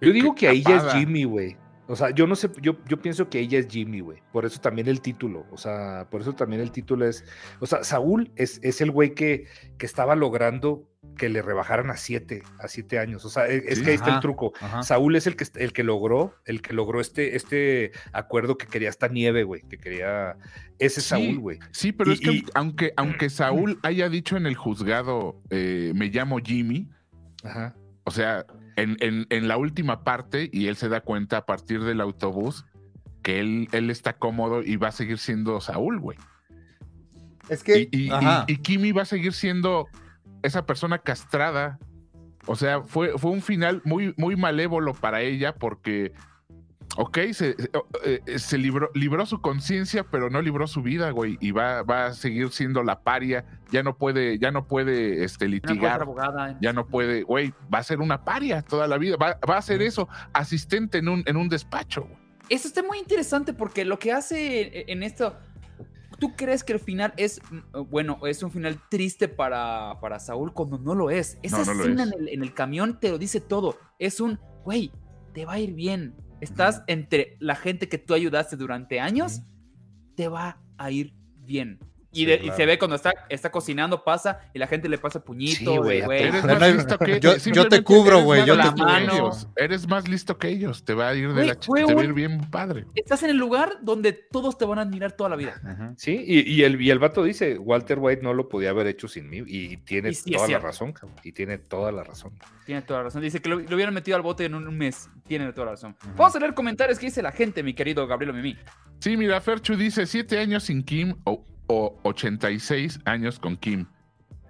Yo digo que ahí ya es. Jimmy, güey. O sea, yo no sé, yo, yo pienso que ella es Jimmy, güey. Por eso también el título. O sea, por eso también el título es. O sea, Saúl es, es el güey que, que estaba logrando que le rebajaran a siete, a siete años. O sea, e- es, Sí. que ahí está el truco. ajá. Saúl es el que, el que logró, el que logró este, este acuerdo que quería esta nieve, güey. Que quería. Ese es Sí. Saúl, güey. Sí, pero Y- es que y- aunque, aunque Saúl haya dicho en el juzgado, eh, me llamo Jimmy, Ajá. o sea, en, en- en la última parte, y él se da cuenta a partir del autobús, que él, él está cómodo y va a seguir siendo Saúl, güey. Es Y, que. y- y- ajá. y Kimi va a seguir siendo esa persona castrada. O sea, fue, fue un final muy, muy malévolo para ella porque, ok, se, eh, eh, se libró, libró su conciencia, pero no libró su vida, güey. Y va, va a seguir siendo la paria. Ya no puede, ya no puede este, litigar. Ya no puede, güey, va a ser una paria toda la vida. Va, va a ser eso, asistente en un, en un despacho. güey. Eso está muy interesante porque lo que hace en esto. ¿Tú crees que el final es, mm, bueno, es un final triste para, para Saúl cuando no lo es? Esa No, no lo escena es. En, el, en el camión te lo dice todo. Es un, güey, te va a ir bien. Estás entre la gente que tú ayudaste durante años, te va a ir bien. Y, Sí, de- y claro. se ve cuando está, está cocinando, pasa y la gente le pasa puñito. Sí, güey, a güey. Eres No, más no, listo que yo- yo te cubro, güey, yo te cubro. ellos. Eres más listo que ellos. Te va a ir de la ch- fue te va a ir bien padre. Estás en el lugar donde todos te van a admirar toda la vida. Sí, y, y el, y el vato dice, Walter White no lo podía haber hecho sin mí, y tiene sí toda la razón, cabrón, y tiene toda la razón. Tiene toda la razón. Dice que lo, lo hubieran metido al bote en un, mes. Tiene toda la razón. Vamos a leer comentarios que dice la gente, mi querido Gabriel Mimi. Sí, mira, Ferchu dice siete años sin Kim o, o 86 años con Kim.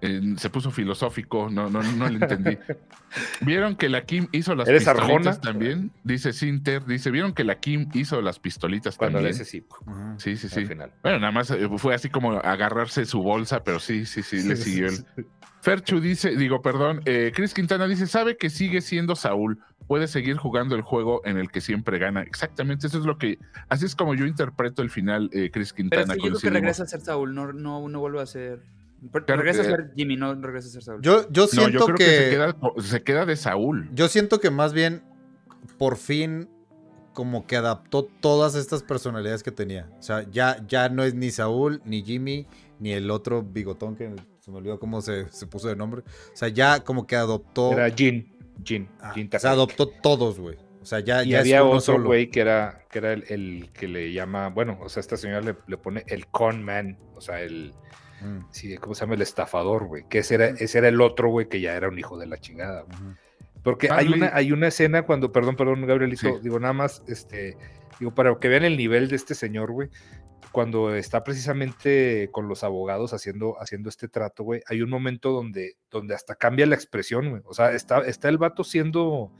Eh, se puso filosófico, no, no, no le entendí. ¿Vieron que la Kim hizo las ¿Eres pistolitas Arjona? también? Dice Sinter, dice, ¿vieron que la Kim hizo las pistolitas Cuando también? sí. Sí, sí, al sí. final. Bueno, nada más eh, fue así como agarrarse su bolsa, pero sí, sí, sí, le siguió el... Ferchu dice, digo, perdón, eh, Chris Quintana dice, sabe que sigue siendo Saúl, puede seguir jugando el juego en el que siempre gana. Exactamente, eso es lo que, así es como yo interpreto el final, eh, Chris Pero Quintana. sí, yo creo que regresa a ser Saúl, no, no, no vuelve a ser. Regresa que- a ser Jimmy, no regresa a ser Saúl. Yo, yo No, siento yo creo que, que, se, queda, se queda de Saúl. yo siento que más bien por fin como que adaptó todas estas personalidades que tenía. O sea, ya, ya no es ni Saúl, ni Jimmy, ni el otro bigotón que se me olvidó cómo se, se puso de nombre. O sea, ya como que adoptó. Era Jin. Jin. ah, Jin o sea, adoptó todos, güey. O sea, ya, Y ya había otro güey que era, que era el, el que le llama, bueno, o sea, esta señora le, le pone el con man, o sea, el, Mm, sí, ¿cómo se llama? El estafador, güey. Que ese era, ese era el otro, güey, que ya era un hijo de la chingada, güey. Porque hay Charlie- una, hay una escena cuando, perdón, perdón, Gabrielito, Sí. digo, nada más, este, digo, para que vean el nivel de este señor, güey, cuando está precisamente con los abogados haciendo, haciendo este trato, güey, hay un momento donde, donde hasta cambia la expresión, güey. O sea, está, está el vato siendo,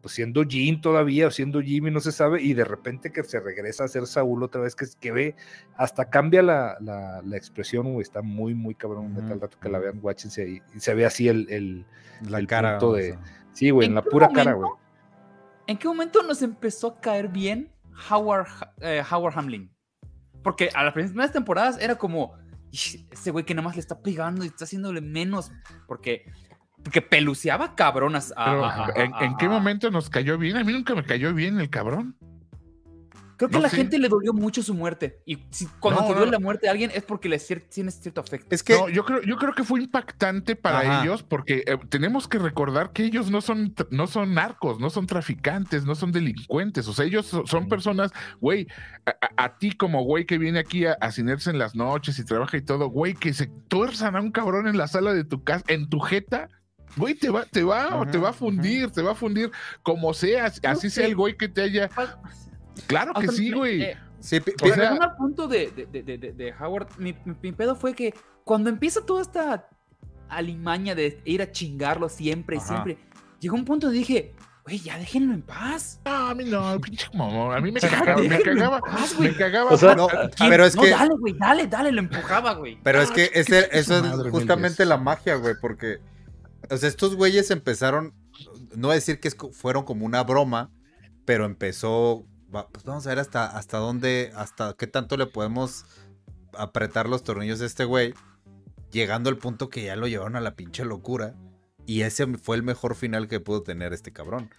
pues siendo Jean todavía, o siendo Jimmy, no se sabe, y de repente que se regresa a ser Saúl otra vez, que, que ve, hasta cambia la, la, la expresión, güey, está muy, muy cabrón, neta, al Ujú, rato que la vean, guáchense ahí, y se ve así el, el La el cara. punto o de- sea. sí, güey, en ¿En la pura cara, güey. ¿En qué momento nos empezó a caer bien Howard, eh, Howard Hamlin? Porque a las primeras temporadas era como, "Ish, ese güey que nada más le está pegando y está haciéndole menos, porque, porque peluceaba cabronas. a- Pero, a- a- ¿en, qué a- momento nos cayó bien? A mí nunca me cayó bien el cabrón. Creo que no a la gente le dolió mucho su muerte. Y si, cuando No, te duele no. la muerte de alguien es porque le cier- tienes cierto afecto. Es que. No, yo creo, yo creo que fue impactante para Ajá. ellos porque eh, tenemos que recordar que ellos no son, no son narcos, no son traficantes, no son delincuentes. O sea, ellos so- son personas, güey, a, a- a ti como güey que viene aquí a, a cinerse en las noches y trabaja y todo, güey, que se tuerzan a un cabrón en la sala de tu casa, en tu jeta. Güey, te va, te va, Ujú, te va a fundir, te va a fundir como sea, así sea el güey que te haya. Claro que O sea, sí, güey. eh, sí, o sea- al punto de, de, de- de- Howard, mi, mi- pedo fue que cuando empieza toda esta alimaña de ir a chingarlo siempre Ajá. siempre, llegó un punto donde dije, güey, ya déjenlo en paz. No, a mí no, pinche mamón. A mí me cagaba, me cagaba, paz, me cagaba. O sea, no, pero es no, que. dale, güey, dale, dale, lo empujaba, güey. Pero es Ah, que ese, eso es justamente la magia, güey, porque, o sea, estos güeyes empezaron, no voy a decir que fueron como una broma, pero empezó, va- pues vamos a ver hasta, hasta dónde, hasta qué tanto le podemos apretar los tornillos a este güey, llegando al punto que ya lo llevaron a la pinche locura, y ese fue el mejor final que pudo tener este cabrón.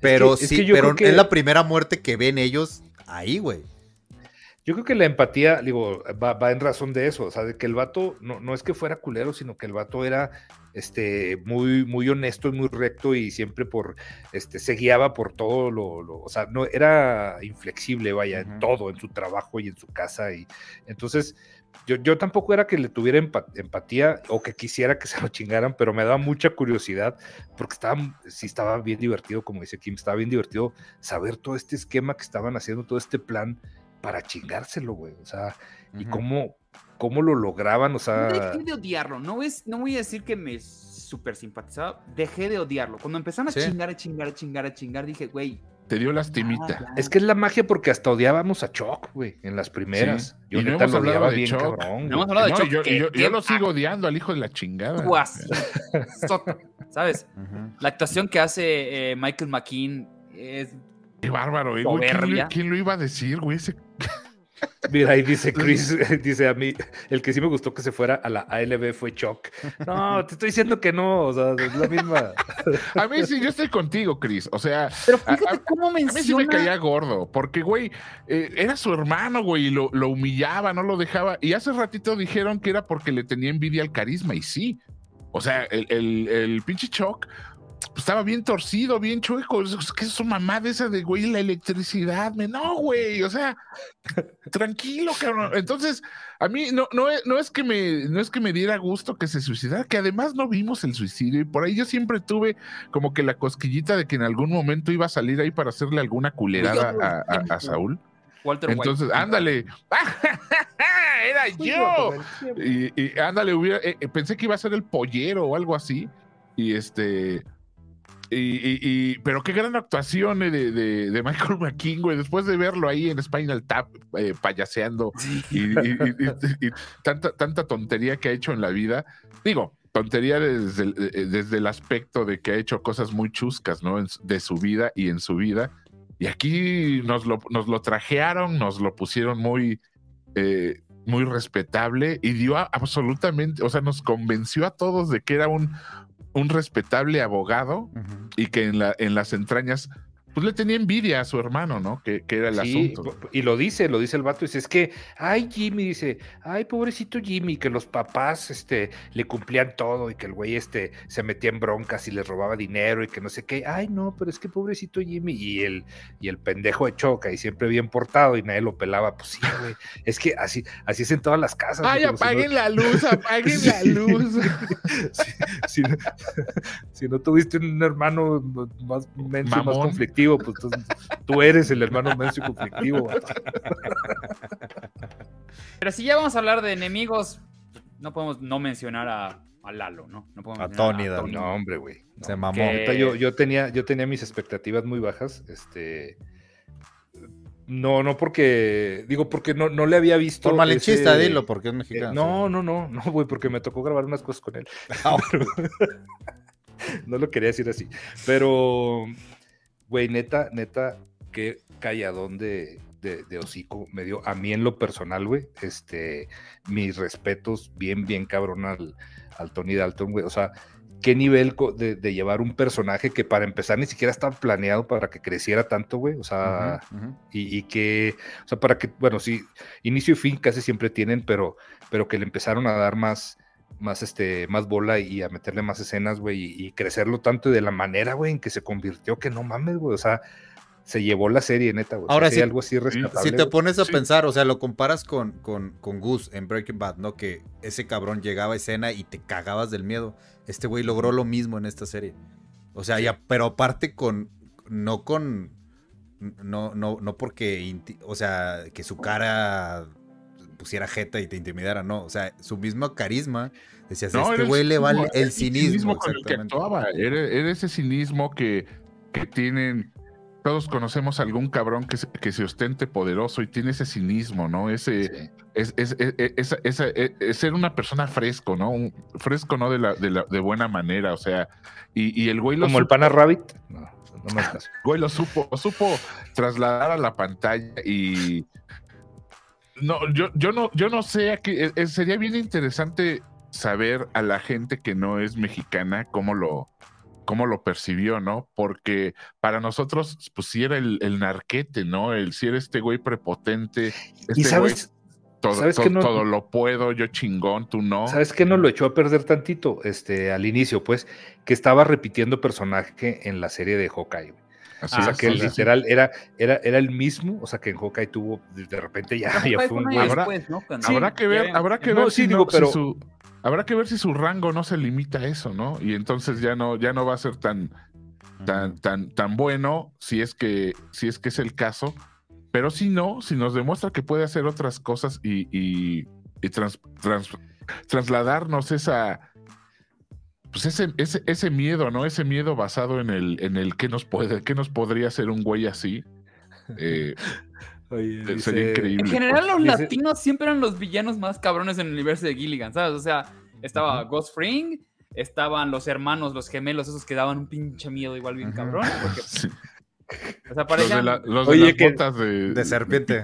Pero es sí, que pero que- es la primera muerte que ven ellos ahí, güey. Yo creo que la empatía, digo, va, va en razón de eso, o sea, de que el vato no, no es que fuera culero, sino que el vato era este, muy, muy honesto y muy recto y siempre por, este, se guiaba por todo lo, lo- o sea, no, era inflexible, vaya, en todo, en su trabajo y en su casa y entonces yo, yo tampoco era que le tuviera empa- empatía o que quisiera que se lo chingaran, pero me daba mucha curiosidad porque estaba, sí estaba bien divertido, como dice Kim, estaba bien divertido saber todo este esquema que estaban haciendo, todo este plan para chingárselo, güey. O sea, y cómo, cómo lo lograban, o sea. Dejé de odiarlo. No, es, no voy a decir que me súper simpatizaba. Dejé de odiarlo. Cuando empezaron a Sí. chingar, a chingar, a chingar, a chingar, dije, güey. Te dio lastimita. ya. Es que es la magia porque hasta odiábamos a Chuck, güey, en las primeras. Sí, Yo y no neta hemos lo hablado odiaba de bien Chuck. cabrón. No hemos hablado de No, Chuck, yo, que- yo- que- yo lo sigo odiando al hijo de la chingada. soto, ¿Sabes? La actuación que hace eh, Michael McKean es. Qué bárbaro, eh, güey. ¿Quién, lo- Soberbia. quién lo iba a decir, güey? Ese- Mira, ahí dice Chris, dice a mí, el que sí me gustó que se fuera a la ALB fue Chuck. No, te estoy diciendo que no, o sea, es la misma. A mí sí, yo estoy contigo, Chris. O sea, Pero fíjate a- cómo a mí sí menciona. me caía gordo, porque, güey, eh, era su hermano, güey, y lo, lo humillaba, no lo dejaba. Y hace ratito dijeron que era porque le tenía envidia al carisma, y sí. O sea, el, el, el pinche Chuck pues, estaba bien torcido, bien chueco. Es, es que es su mamá de esa de, güey, la electricidad. Me, no, güey, o sea, tranquilo, cabrón. Entonces, a mí no, no, es, no, es que me, no es que me diera gusto que se suicidara, que además no vimos el suicidio. Y por ahí yo siempre tuve como que la cosquillita de que en algún momento iba a salir ahí para hacerle alguna culerada a, a- a Saúl. Walter White. Entonces, ándale. Era yo. Y, y ándale, hubiera, eh, eh, pensé que iba a ser el pollero o algo así. Y este. Y, y- y- pero qué gran actuación eh, de, de- de Michael McKean, güey. Después de verlo ahí en Spinal Tap eh, payaseando y, tanta, tanta tontería que ha hecho en la vida. Digo, tontería desde el, eh, desde el aspecto de que ha hecho cosas muy chuscas, ¿no? De su vida y en su vida. Y aquí nos lo, nos lo trajearon, nos lo pusieron muy, eh, muy respetable y dio a- absolutamente, o sea, nos convenció a todos de que era un, un respetable abogado y que en, la, en las entrañas, pues le tenía envidia a su hermano, ¿no? Que, que era el Sí, asunto. y lo dice, lo dice el vato, dice, es que, ay Jimmy, dice, ay pobrecito Jimmy, que los papás, este, le cumplían todo y que el güey, este, se metía en broncas y les robaba dinero y que no sé qué, ay no, pero es que pobrecito Jimmy, y el, y el pendejo de choca y siempre bien portado y nadie lo pelaba, pues sí, güey, es que así, así es en todas las casas. Ay, si no- apaguen la luz, apaguen la luz. si, si no, si no tuviste un hermano más menso, más Mamón. Conflictivo, pues tú, tú eres el hermano menso y conflictivo. Pero si ya vamos a hablar de enemigos, no podemos no mencionar a, a Lalo, ¿no? No podemos A Tony, Dani. No, hombre, güey. no. Se mamó. que- yo, yo tenía, yo tenía mis expectativas muy bajas. Este. No, no porque. Digo, porque no, no le había visto. Por malinchista, ese- dilo, porque es eh, mexicano. no, no, no, no, güey, porque me tocó grabar unas cosas con él. Ah, no lo quería decir así. Pero, güey, neta, neta, qué calladón de, de, de hocico me dio a mí en lo personal, güey. Este, mis respetos bien, bien cabrón al, al Tony Dalton, güey. O sea, qué nivel de, de llevar un personaje que para empezar ni siquiera estaba planeado para que creciera tanto, güey. O sea, y, y que, o sea, para que, bueno, sí, inicio y fin casi siempre tienen, pero, pero que le empezaron a dar más, más, este, más bola y a meterle más escenas, güey, y, y crecerlo tanto y de la manera, güey, en que se convirtió, que no mames, güey, o sea, se llevó la serie, neta, güey. o sea, Ahora sí, sí, algo así rescatable. Si te pones a Sí. pensar, o sea, lo comparas con, con, con Gus en Breaking Bad, ¿no? Que ese cabrón llegaba a escena y te cagabas del miedo. Este güey logró lo mismo en esta serie. O sea, ya, pero aparte con, no con, no, no, no porque, o sea, que su cara pusiera jeta y te intimidara, no. O sea, su mismo carisma, decías, No, este güey le vale cinismo, el cinismo. con el que exactamente. actuaba. Era, era ese cinismo que, que tienen. Todos conocemos a algún cabrón que se, que se ostente poderoso y tiene ese cinismo, ¿no? Ese, Sí. es, es- es- esa- es- es ser una persona fresco, ¿no? Un- fresco, ¿no? De, la, de, la- de buena manera, o sea, y, y el güey lo, Como el pana Rabbit, no, no me güey lo supo, lo supo trasladar a la pantalla y no, yo, yo no, yo no sé, aquí, eh, sería bien interesante saber a la gente que no es mexicana cómo lo, cómo lo percibió, ¿no? Porque para nosotros, pues sí era el, el narquete, ¿no? El si era este güey prepotente. Este Y sabes, güey, todo, sabes que no- todo lo puedo, yo chingón, tú no. ¿Sabes qué nos lo echó a perder tantito? Este, al inicio, pues, que estaba repitiendo personaje en la serie de Hawkeye. Así o sea, es, que sí, sí. literal era, era, era el mismo, o sea, que en Hawkeye tuvo, de repente ya, ya fue un güey. Habrá- después, ¿no? Habrá que ver, habrá que No, ver sí, si, digo, si pero- su, habrá que ver si su rango no se limita a eso, ¿no? Y entonces ya no, ya no va a ser tan, tan, tan, tan bueno si es que, si es que es el caso. Pero si no, si nos demuestra que puede hacer otras cosas y, y, y trans- trans- trasladarnos esa, pues ese, ese, ese miedo, ¿no? Ese miedo basado en el, en el que nos puede, que nos podría hacer un güey así. eh, Oye, sería dice- increíble. En general, los Dice- latinos siempre eran los villanos más cabrones en el universo de Gilligan, ¿sabes? O sea, estaba Ghost Fring, estaban los hermanos, los gemelos, esos que daban un pinche miedo igual bien cabrón. Porque, sí. O sea, Los de, la- los Oye, de las que- botas de, De serpiente.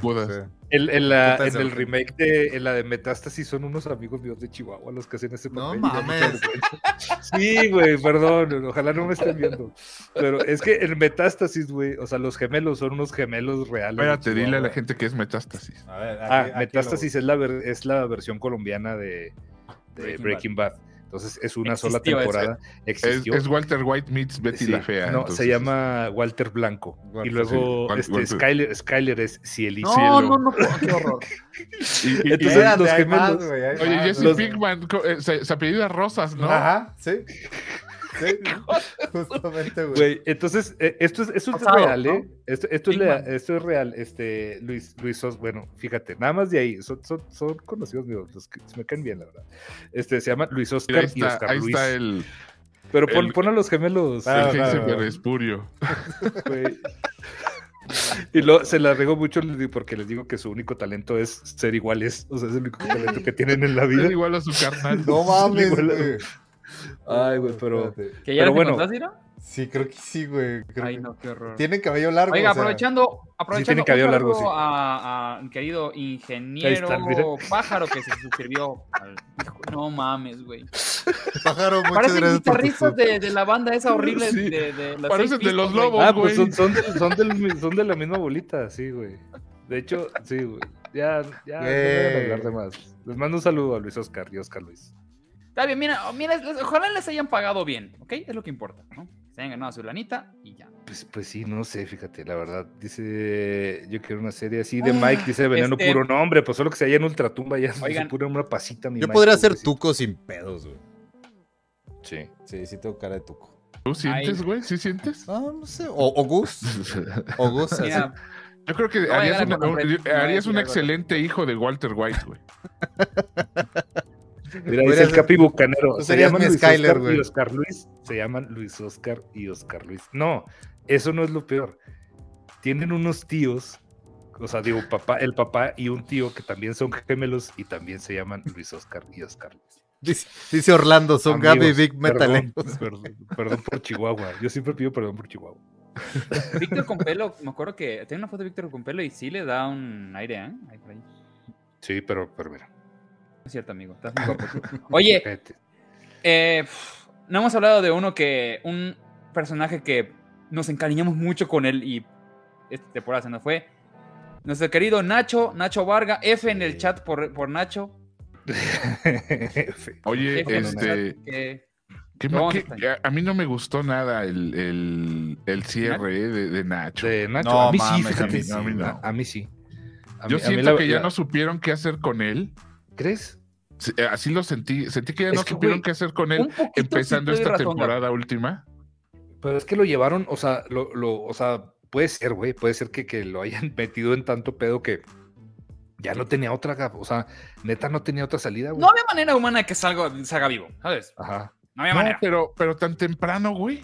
en la- en el remake de en la de Metástasis son unos amigos míos de Chihuahua los que hacen ese No papel. mucha mames. Sí, güey, perdón, ojalá no me estén viendo. Pero es que en Metástasis, güey, o sea, los gemelos son unos gemelos reales. de Espérate, dile a la gente que es metástasis. A ver, Ah, aquí- aquí Metástasis es la, ver- es la versión colombiana de, de Breaking Breaking, Bad. Entonces es una sola Existió temporada. Es, Existió. es Walter White meets Betty Sí, la Fea. No, entonces, se llama Walter Blanco. Walter, y luego sí, este, Walter. Skyler, Skyler es Cielito. No, cielo. no, no, qué horror. Y- y- y- Entonces, Espérate, los más, gemelos- hay oye, más, Jesse los- Pinkman co- eh, se, se apellida Rosas, ¿no? Ajá, sí. Justamente, güey. Güey, entonces, eh, esto es, esto es Pasado, real, ¿no? ¿eh? Esto, esto es, Man. esto es real, este, Luis, Luis Sos, bueno, fíjate, nada más de ahí, son, son, son conocidos míos, los que se me caen bien, la verdad. Este, se llama Luis Mira, Oscar ahí y está, Oscar ahí Luis. está el, Pero pon, el- pon a los gemelos, Ah, el va, va. espurio. güey. Y luego se la regó mucho porque les digo que su único talento es ser iguales, o sea, es el único talento que tienen en la vida. Igual a su carnal. No mames. Ay, güey, pero... ¿Que ya Pero bueno. Iro? Sí, creo que sí, güey. creo Ay, no, qué horror. Tienen cabello largo. Oiga, o sea, aprovechando, aprovechando tiene cabello largo, sí. a, a mi querido ingeniero está, pájaro que se suscribió. al- Hijo, No mames, güey. Pájaro, muchas Parecen gracias guitarristas de, de la banda esa horrible Sí, de, de los parecen de los Pistols, güey. lobos. Ah, pues güey. son, son, del- son, del- son de la misma bolita, sí, güey. De hecho, sí, güey. Ya, ya, no voy a hablar de más. Les mando un saludo a Luis Oscar y Oscar Luis. Está bien, mira, mira, les- ojalá les hayan pagado bien, ¿ok? Es lo que importa, ¿no? Se hayan ganado su lanita y ya. Pues, pues sí, no sé, fíjate, la verdad. Dice, yo quiero una serie así de Ah, Mike, dice Veneno este- Puro. No, hombre, pues solo que se haya en Ultratumba ya Oigan. se pone una pasita. Mi Yo Mike, podría ser pobrecito. tuco sin pedos, güey. Sí. Sí, sí tengo cara de tuco. ¿Tú sientes, güey? ¿Sí sientes? Ah, no sé. O, o Gus. O Gus. así. Mira, Yo creo que No harías, una- nombre, un, harías un excelente hijo de Walter White, güey. Mira, dice el Capi Bucanero. Tú Se llaman Luis Skyler, Oscar güey. y Oscar Luis. Se llaman Luis Oscar y Oscar Luis. No, eso no es lo peor. Tienen unos tíos, o sea, digo, papá, el papá y un tío que también son gemelos y también se llaman Luis Oscar y Oscar Luis. Dice, dice Orlando, son Amigos, Gaby Big perdón, Metaleros. Perdón, perdón por Chihuahua. Yo siempre pido perdón por Chihuahua. Víctor con pelo, me acuerdo que tengo una foto de Víctor con pelo y sí le da un aire, ¿eh? Ahí por ahí. Sí, pero, pero mira. Es cierto, amigo. Estás muy guapo. Oye, eh, pf, no hemos hablado de uno que. Un personaje que nos encariñamos mucho con él y esta temporada se nos fue. Nuestro querido Nacho, Nacho Varga, F en el chat por, por Nacho. Oye, F este. chat, que- ¿qué Lo ma- vamos a qué- extrañar. a, a mí no me gustó nada el, el, el cierre de, de Nacho. De Nacho, No a mí sí, a fíjate. mí a mí no. A, a mí sí. A Yo mí- a mí siento la- que ya la- no supieron qué hacer con él. ¿Crees? Sí, eh, Así lo sentí. Sentí que ya Es no que, supieron qué hacer con él empezando esta razón, temporada última. Pero es que lo llevaron, o sea, lo, lo- o sea, puede ser, güey, puede ser que, que lo hayan metido en tanto pedo que ya no tenía otra, o sea, neta no tenía otra salida, güey. No había manera humana que salga, salga vivo, ¿sabes? Ajá. No había No, manera. pero, pero tan temprano, güey.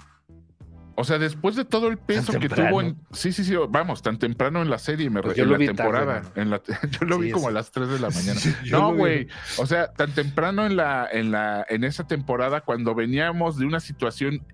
O sea, después de todo el peso que tuvo en. Sí, sí, sí, vamos, tan temprano en la serie, me Pues yo en lo la vi temporada. en la, yo lo vi como a las 3 de la mañana. No, güey. O sea, tan temprano en la, en la, en esa temporada, cuando veníamos de una situación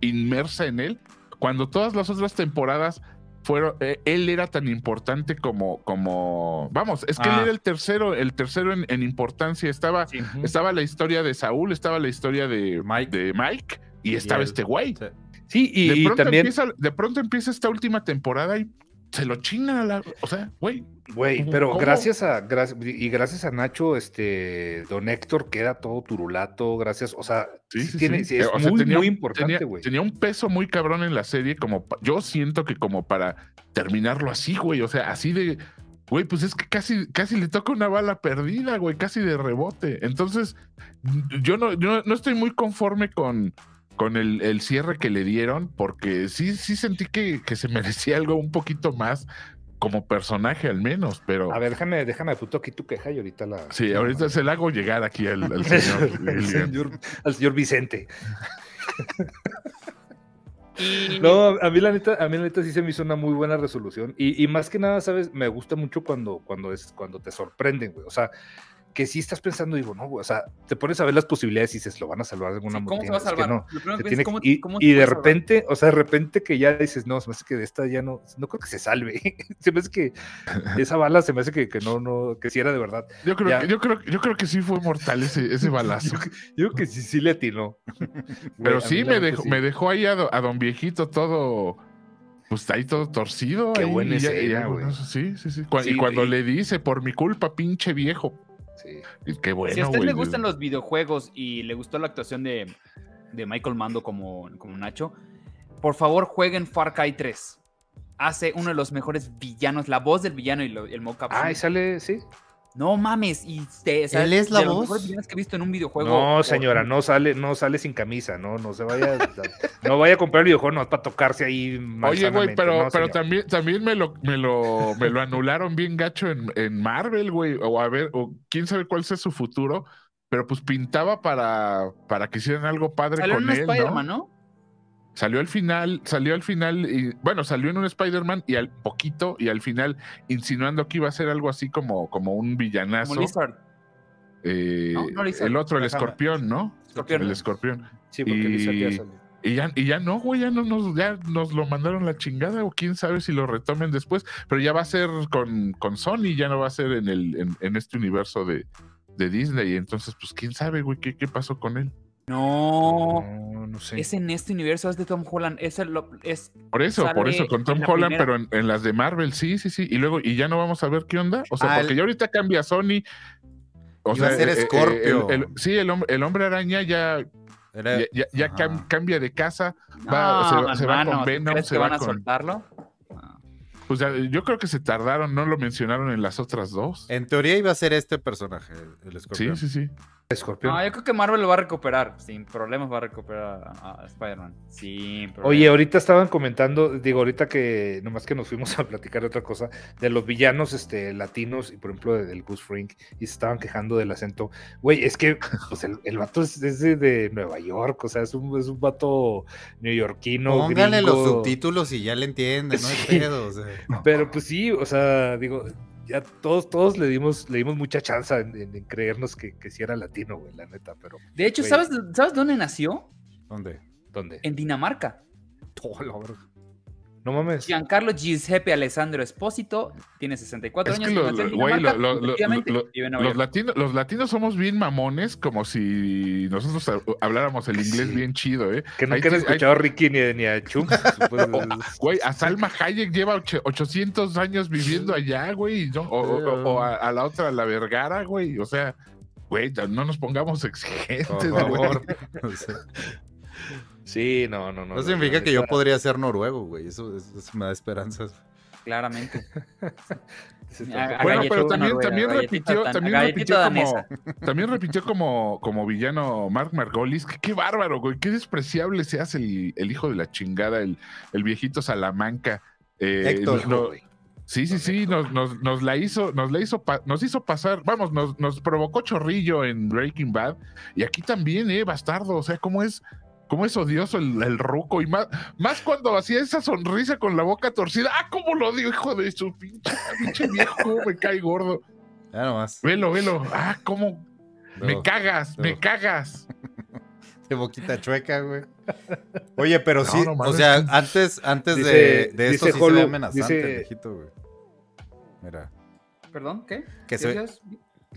inmersa en él, cuando todas las otras temporadas fueron, eh, él era tan importante como, como, vamos, es que Ah. él era el tercero, el tercero en, en importancia. Estaba, Sí. Estaba la historia de Saúl, estaba la historia de Mike. de Mike y estaba este güey. Sí. Sí, y, De y pronto, también, empieza, de pronto empieza esta última temporada y se lo chingan a la. O sea, güey. güey, ¿cómo- pero cómo? gracias a, gracias, y gracias a Nacho, este, don Héctor queda todo turulato, gracias, o sea, Sí, sí tiene, sí. es sea, muy, tenía muy importante, tenía, güey. tenía un peso muy cabrón en la serie, como yo siento que como para terminarlo así, güey. O sea, así de. Güey, pues es que casi, casi le toca una bala perdida, güey, casi de rebote. Entonces, yo no, yo no estoy muy conforme con, con el, el cierre que le dieron, porque sí, sí sentí que, que se merecía algo un poquito más como personaje al menos, pero A ver, déjame, déjame apunto aquí tu queja y ahorita la. sí, ahorita se la hago llegar aquí al, al señor. señor, al señor Vicente. Y- No, a mí la neta, a mí la neta sí se me hizo una muy buena resolución. Y, y más que nada, ¿sabes? Me gusta mucho cuando, cuando es, cuando te sorprenden, güey. O sea, que sí estás pensando, digo, no, güey. O sea, te pones a ver las posibilidades y dices, lo van a salvar de alguna Sí, ¿Cómo se va a Es que salvar? no. Lo que tiene piensas, ¿cómo- que- y cómo y de salvar? repente, o sea, de repente que ya dices, no, se me hace que de esta ya no, no creo que se salve. se me hace que esa bala se me hace que, que no, no, que sí era de verdad. Yo creo, Ya. que, yo, creo, yo creo que sí fue mortal ese, ese balazo. Yo, yo creo que sí, sí le atinó. Pero sí me dejó, sí. me dejó ahí a, do- a don viejito todo, pues ahí todo torcido. Qué ahí, buena y ya- y escena, ya, güey. Sí, sí, sí. Y cuando y- le dice, por mi culpa, pinche viejo. Sí. Y Qué bueno, si a usted güey, le gustan los videojuegos y le gustó la actuación de, de Michael Mando como, como Nacho, por favor jueguen Far Cry 3. Hace uno de los mejores villanos, la voz del villano y lo- el mocap. Ah, y sale, sí. No mames, y te, o sea, ¿Él es la de los voz? mejores villanos que he visto en un videojuego. No, o- señora, no sale, no sale sin camisa, no, no se vaya, no vaya a comprar el videojuego no para tocarse ahí. Oye, güey, pero, no, pero también, también me lo, me lo, me lo anularon bien gacho en, en Marvel, güey. O a ver, o quién sabe cuál sea su futuro. Pero pues pintaba para, para que hicieran algo padre Salió con él, ¿no? Spider-Man, ¿no? Salió al final, salió al final, y, bueno, salió en un Spider-Man y al poquito, y al final insinuando que iba a ser algo así como, como un villanazo. Como Lizard. Eh, No, no Lizard, el otro, el escorpión, ¿no? Escorpión. El escorpión. Sí, porque ya y- salió. Y ya, y ya no, güey, ya no nos, ya nos lo mandaron la chingada, o quién sabe si lo retomen después, pero ya va a ser con, con Sony, ya no va a ser en el, en, en este universo de, de Disney. Entonces, pues quién sabe, güey, qué, qué pasó con él. No. No, no sé. Es en este universo, es de Tom Holland. Es, el, es Por eso, por eso, con Tom la Holland, primera. pero en, en las de Marvel, sí, sí, sí. Y luego, y ya no vamos a ver qué onda. O sea, porque el- ya ahorita cambia Sony. O Iba a ser eh, eh, Scorpio. el- el- sí, el, hombre- el hombre araña ya, Era- ya, ya- ya Ajá. cam- cambia de casa. No, Va- se va- se va con ¿tú Venom, crees se que va van a con- soltarlo? No. Pues ya, yo creo que se tardaron, no lo mencionaron en las otras dos. En teoría iba a ser este personaje, el Sí, escorpión. sí, sí. Escorpión. No, yo creo que Marvel lo va a recuperar. Sin problemas va a recuperar a, a Spider-Man. Sin problemas. Oye, ahorita estaban comentando, digo, ahorita que nomás que nos fuimos a platicar de otra cosa, de los villanos este, latinos y por ejemplo de- del Goose Frink, y se estaban quejando del acento. Güey, es que pues, el, el vato es, es de, de Nueva York, o sea, es un, es un vato neoyorquino. Pónganle los gringo. subtítulos y ya le entienden, no hay Sí. pedo. o sea. Pero pues sí, o sea, digo, ya todos, todos le dimos, le dimos mucha chance en, en- en creernos que, que sí era latino, güey, la neta, pero De hecho, Güey. ¿sabes, ¿sabes dónde nació? ¿Dónde? ¿dónde? En Dinamarca. Oh, la verga. No mames. Giancarlo Giuseppe Alessandro Espósito tiene 64 Es años. güey, Los latinos, los latinos somos bien mamones, como si nosotros hab- habláramos el inglés Sí. bien chido, ¿eh? Que nunca han escuchado a Ricky ni, ni a Chunks. pues, Güey, a Salma Hayek lleva ocho- 800 años viviendo allá, güey, ¿no? o, o- o a, a la otra, la Vergara, güey, o sea, güey, no nos pongamos exigentes, Por güey. favor. Sea, Sí, no, no, no. no significa la que yo podría ser noruego, güey. Eso, eso- eso me da esperanzas. Claramente. A- Bueno, pero también, noruega, también repitió, tan- también repitió como, también repitió como, como villano Mark Margolis. que Qué bárbaro, güey. Qué despreciable se hace el, el hijo de la chingada, el, el viejito Salamanca. Eh, Héctor, no- güey. sí, sí, sí, nos, nos, nos la hizo, nos la hizo, pa- nos hizo pasar, vamos, nos, nos provocó chorrillo en Breaking Bad. Y aquí también, eh, bastardo. O sea, cómo es, cómo es odioso el, el ruco. Y más, más cuando hacía esa sonrisa con la boca torcida. Ah, cómo lo odio, hijo de su pinche, pinche viejo, cómo me cae gordo. Ya nomás. Velo, velo. Ah, cómo me No, cagas, me cagas. De boquita chueca, güey. Oye, pero No, sí, no o sea, antes, antes de, Dice- de esto dice sí se ve amenazante dice- el viejito, güey. Mira. ¿Perdón? ¿Qué? ¿Qué se...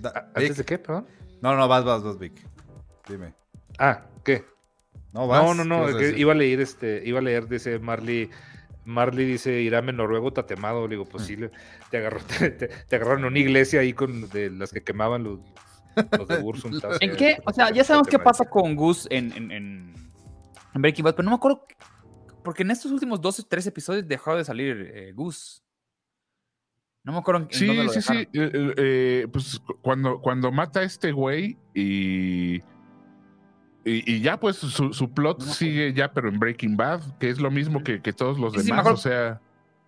Ah, ¿Antes Vic. de qué, perdón? No, no, vas, vas, vas, Vic. Dime. Ah, ¿qué? No, vas. No, no, ¿qué no, es que iba a leer este, iba a leer, dice Marley, Marley dice, Irán en Noruego tatemado, le digo, Mm. pues sí, le- te, agarró, te, te- te agarraron en una iglesia ahí con de las que quemaban los, los de Bursum. ¿En qué? O sea, ya sabemos qué pasa con Gus en, en, en- en Breaking Bad, pero no me acuerdo. Porque en estos últimos dos o tres episodios dejó de salir eh, Gus. No me acuerdo en, Sí, dónde lo sí, sí. dejaron. eh, eh, pues cu- cuando, cuando mata a este güey y, y. y ya, pues su, su plot No sigue ya, pero en Breaking Bad, que es lo mismo que, que todos los Sí, demás. o sea,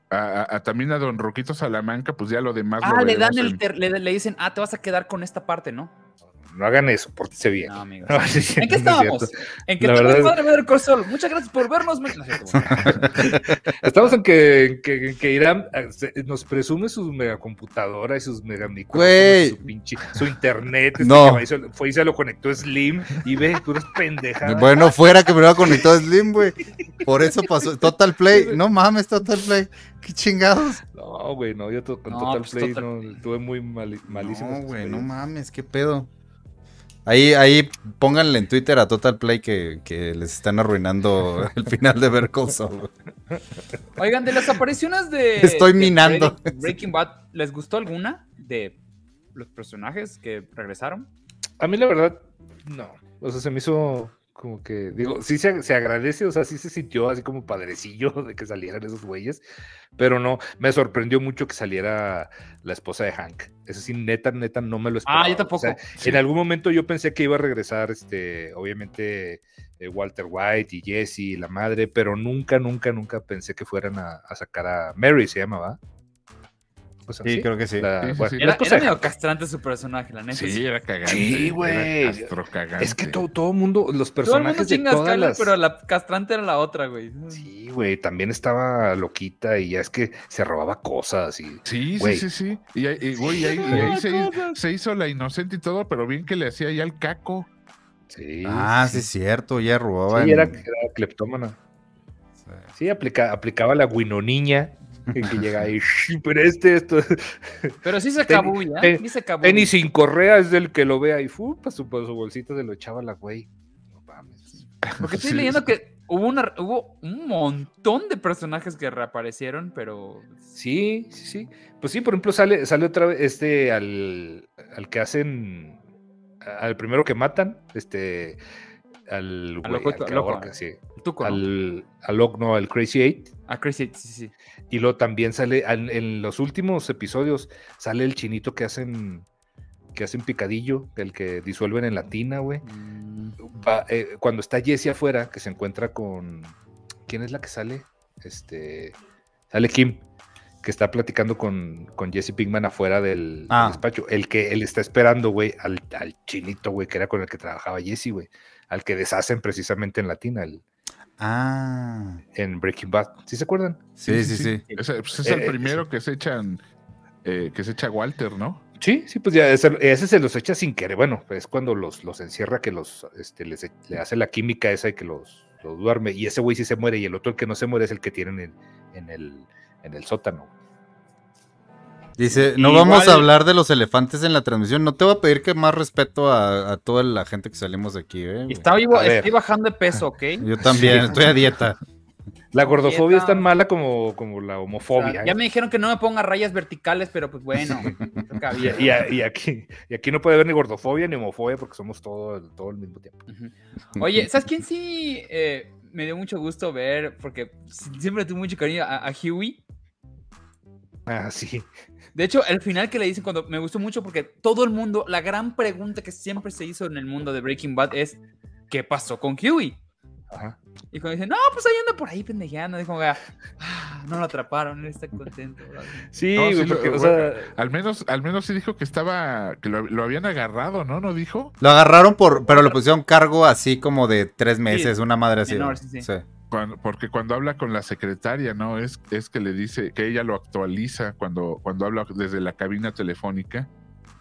a, a- a también a Don Roquito Salamanca, pues ya lo demás. lo Ah, le dan el en- ter- le, le dicen, ah, te vas a quedar con esta parte, ¿no? No hagan eso, pórtense bien. No, amigos. No, sí, sí, ¿En qué es estábamos? En que La todo es- padre Call Saul. Muchas gracias por vernos. No. Estamos en que, en que, en que Irán eh, se- nos presume sus megacomputadoras y sus megamicrófonos, Güey. su pinche, su internet, este No. fue y se lo conectó Slim y ve, puras pendejadas. Bueno, fuera que me lo conectado Slim, güey. Por eso pasó. Total Play. No mames, Total Play. Qué chingados. No, güey, no, yo to- con No, Total pues, Play Total tuve muy malísimo. No, güey, no mames, qué pedo. Ahí, ahí pónganle en Twitter a Total Play que, que les están arruinando el final de Ver. Oigan, de las apariciones de. Estoy de minando. Breaking- Breaking Bad, ¿les gustó alguna de los personajes que regresaron? A mí la verdad, no. O sea, se me hizo Como que, digo, sí se, se agradece, o sea, sí se sintió así como padrecillo de que salieran esos güeyes, pero no, me sorprendió mucho que saliera la esposa de Hank. Eso sí, neta, neta, no me lo esperaba. Ah, yo O tampoco. En algún momento yo pensé que iba a regresar, este, obviamente, eh, Walter White y Jesse y la madre, pero nunca, nunca, nunca pensé que fueran a, a sacar a Mary, se llamaba. Sea, Sí, creo que sí. la- Sí, sí, bueno, sí. la Era, era medio castrante su personaje, la neta. Sí, era cagante. Sí, güey. Es que todo, todo mundo, los Todo el mundo personajes de todas las... pero la castrante era la otra, güey. Sí, güey, también estaba loquita y ya es que se robaba cosas y... Sí, Güey. sí, sí, sí. Y, ahí- y, güey, ahí, y ahí se, se hizo la inocente y todo, pero bien que le hacía ya el caco. Sí, Ah, sí, es cierto, ya robaba. Sí, en- era, era cleptómana. Sí. Sí, aplica, aplicaba la guinoniña que, y... "Shh, Pero este, esto... Pero sí se ¿ya? ten- Sí se acabó. Tenis sin correa es del que lo vea y fu, para su, pa' su bolsita se lo echaba la güey. No mames. Porque estoy Sí, leyendo sí. que hubo, una, hubo un montón de personajes que reaparecieron, pero... Sí, sí, sí. Pues sí, por ejemplo, sale, sale otra vez este al, al que hacen, al primero que matan, este, al, güey, loco- al que loco, ahorca, sí. Tú con al, no, al Crazy Eight. A Crazy, sí, sí. Y luego también sale, al- en los últimos episodios, sale el chinito que hacen, que hacen picadillo, el que disuelven en la tina, güey. Mm, Va, eh, cuando está Jesse afuera, que se encuentra con. ¿Quién es la que sale? Este. Sale Kim, que está platicando con, con Jesse Pinkman afuera del, del Ah. despacho. El que él está esperando, güey, al, al chinito, güey, que era con el que trabajaba Jesse, güey. Al que deshacen precisamente en Latina, el- Ah, en Breaking Bad. ¿Sí se acuerdan? sí, sí, sí. Ese, pues, es Eh, el eh, primero que se echan, eh, que se echa Walter, ¿no? Sí, sí, pues ya ese, ese se los echa sin querer. Bueno, es cuando los, los encierra que los, este, les, e- le hace la química esa y que los, los duerme. Y ese güey sí se muere y el otro, el que no se muere, es el que tienen en, en el, en el sótano. Dice, Y no vamos igual- a hablar de los elefantes en la transmisión. No te voy a pedir que más respeto a, a toda la gente que salimos de aquí, ¿eh? Está vivo, estoy bajando de peso, ¿ok? Yo también, estoy a dieta. La gordofobia es tan mala como, como la O sea, homofobia. ya ¿eh? me dijeron que no me ponga rayas verticales, pero pues bueno. Y, y a- y aquí, y aquí no puede haber ni gordofobia ni homofobia porque somos todo, el- todo al mismo tiempo. Oye, ¿sabes quién sí eh, me dio mucho gusto ver? Porque siempre tuve mucho cariño a, a Huey. Ah, sí. De hecho, el final que le dicen cuando me gustó mucho porque todo el mundo, la gran pregunta que siempre se hizo en el mundo de Breaking Bad es ¿qué pasó con Huey? Ajá. Y cuando dicen, no, pues ahí anda por ahí pendejeando, dijo, ah, no lo atraparon, él está contento. bro". Sí, No, güey, sí lo- porque, o bueno, sea, Al menos, al menos sí dijo que estaba, que lo, lo habían agarrado, ¿no? ¿No dijo? Lo agarraron por, pero le pusieron cargo así como de tres meses, una madre así. menor, sí, sí. Sí. Cuando- porque cuando habla con la secretaria, ¿no? Es, es que le dice que ella lo actualiza cuando, cuando habla desde la cabina telefónica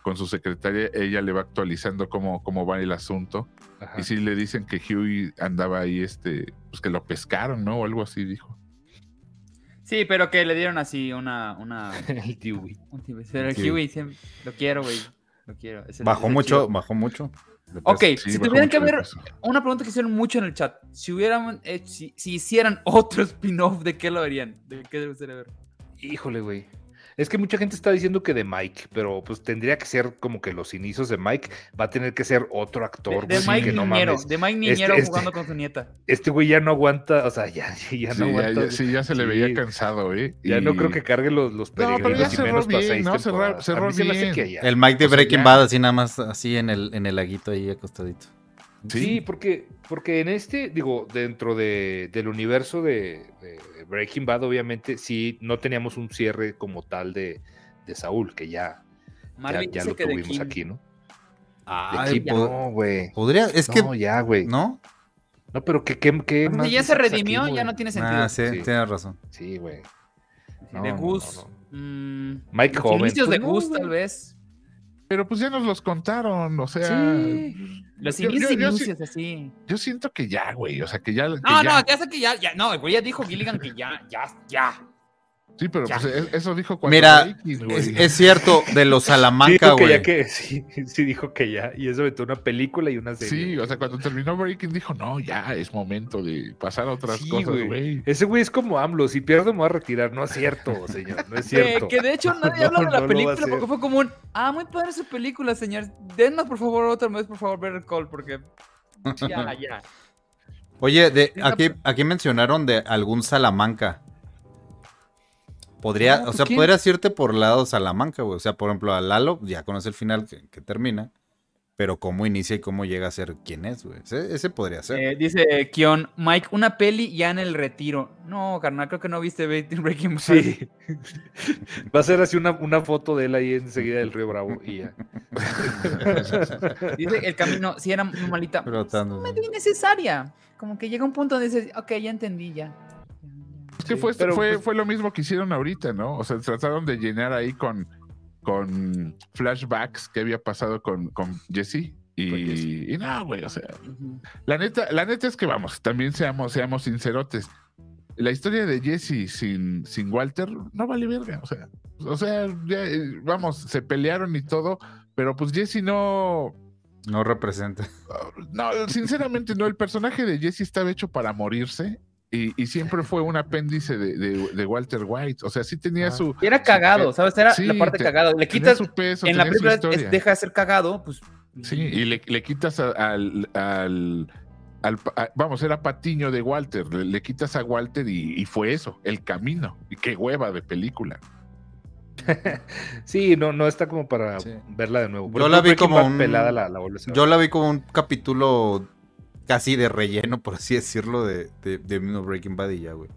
con su secretaria, ella le va actualizando cómo, cómo va el asunto. ajá. Y sí le dicen que Huey andaba ahí, este, pues que lo pescaron, ¿no? O algo así dijo. Sí, pero que le dieron así una... una el tipo, pero el Sí. Huey lo quiero, güey, lo quiero. es el- Bajó es el mucho, bajó mucho. Ok. Sí, si tuvieran que ver una pregunta que hicieron mucho en el chat, si hubieran, eh, si, si hicieran otro spin-off, ¿de qué lo harían? ¿De qué gustaría ver? Híjole, güey. Es que mucha gente está diciendo que de Mike, pero pues tendría que ser como que los inicios de Mike va a tener que ser otro actor. De, Mike que no Niñero, mames. de Mike Niñero este- jugando con su nieta. Este güey ya no aguanta, o sea, ya, ya no ya, aguanta. ya- sí, ya se le Sí. veía cansado, ¿eh? Ya no creo que cargue los, los No, pero ya peregrinos y cerró menos para bien, seis ¿no? Cerró- se me hace bien. que ya. El Mike de O sea, Breaking ya- Bad así nada más así en el, en el laguito ahí acostadito. Sí, porque, porque en este, digo, dentro de, del universo de, de Breaking Bad, obviamente, sí, no teníamos un cierre como tal de, de Saúl, que ya, ya, Marvin ya dice lo tuvimos aquí, ¿no? Kim, po- no, güey. podría, es que, no, ya, güey. No, ¿no? pero que, que, que Pues más si ya se redimió, aquí, ya no tiene sentido. Ah, sí, Sí. tienes razón. Sí, güey. No, de no, Gus. no, mm, Mike los joven. Inicios Pues de no, Gus, tal vez. Pero pues ya nos los contaron, o sea. Sí. Los yo- inicios, yo- yo así. Yo siento que ya, güey. O sea, que ya. que No, ya- no, ya sé que ya, ya, no, güey ya dijo Gilligan que ya, ya, ya. Sí, pero pues es- eso dijo cuando. Mira. Es, es cierto, de los Salamanca, dijo que güey. ya que, sí, sí dijo que ya. Y eso metió una película y una serie. Sí, o sea, cuando terminó Breaking dijo, no, ya es momento de pasar a otras Sí, cosas, güey. güey. Ese güey es como AMLO. Si pierdo, me voy a retirar. No es cierto, señor. No es cierto. que de hecho nadie No, habla de la película porque fue como un, ah, muy padre su película, señor. Denos por favor otra vez, por favor, ver el call, porque ya, ya. Oye, de, aquí, aquí mencionaron de algún Salamanca. Podría, No, o pues, sea, ¿quién? podrías irte por lado Salamanca, güey. O sea, por ejemplo, a Lalo, ya conoce el final que, que termina. Pero cómo inicia y cómo llega a ser quién es, güey. Ese, ese podría ser. Eh, dice Kion, Mike, una peli ya en el retiro. No, carnal, creo que no viste Be- Breaking Bad. Sí. Va a ser así una, una foto de él ahí enseguida del Río Bravo y ya. Dice el camino, si era muy malita. Flotando, No sí. es innecesaria. Como que llega un punto donde dices, ok, ya entendí ya. Es que Sí, fue, pero, fue, pues- fue lo mismo que hicieron ahorita, ¿no? O sea, trataron de llenar ahí con, con flashbacks que había pasado con, con Jesse. Y, Con Jesse. y no, güey, o sea, la neta, la neta es que vamos, también seamos, seamos sincerotes. La historia de Jesse sin, sin Walter no vale verga. O sea, o sea, ya, eh, vamos, se pelearon y todo, pero pues Jesse no. No representa. No, sinceramente no. El personaje de Jesse estaba hecho para morirse y, y siempre fue un apéndice de, de- de Walter White. O sea, sí tenía Ah. su. Y era cagado, ¿sabes? Era Sí, la parte te- cagada. Le quitas, su peso, en la es- historia. deja de ser cagado, pues. Sí, y le, le quitas a- al, al, al pa- a- vamos, era patiño de Walter, le, le quitas a Walter y, y fue eso, el camino. Y qué hueva de película. Sí, no, no está como para Sí. verla de nuevo. Yo la vi como un- pelada la, la. Yo la vi como un capítulo casi de relleno, por así decirlo, de, de, de mismo Breaking Bad y ya, güey.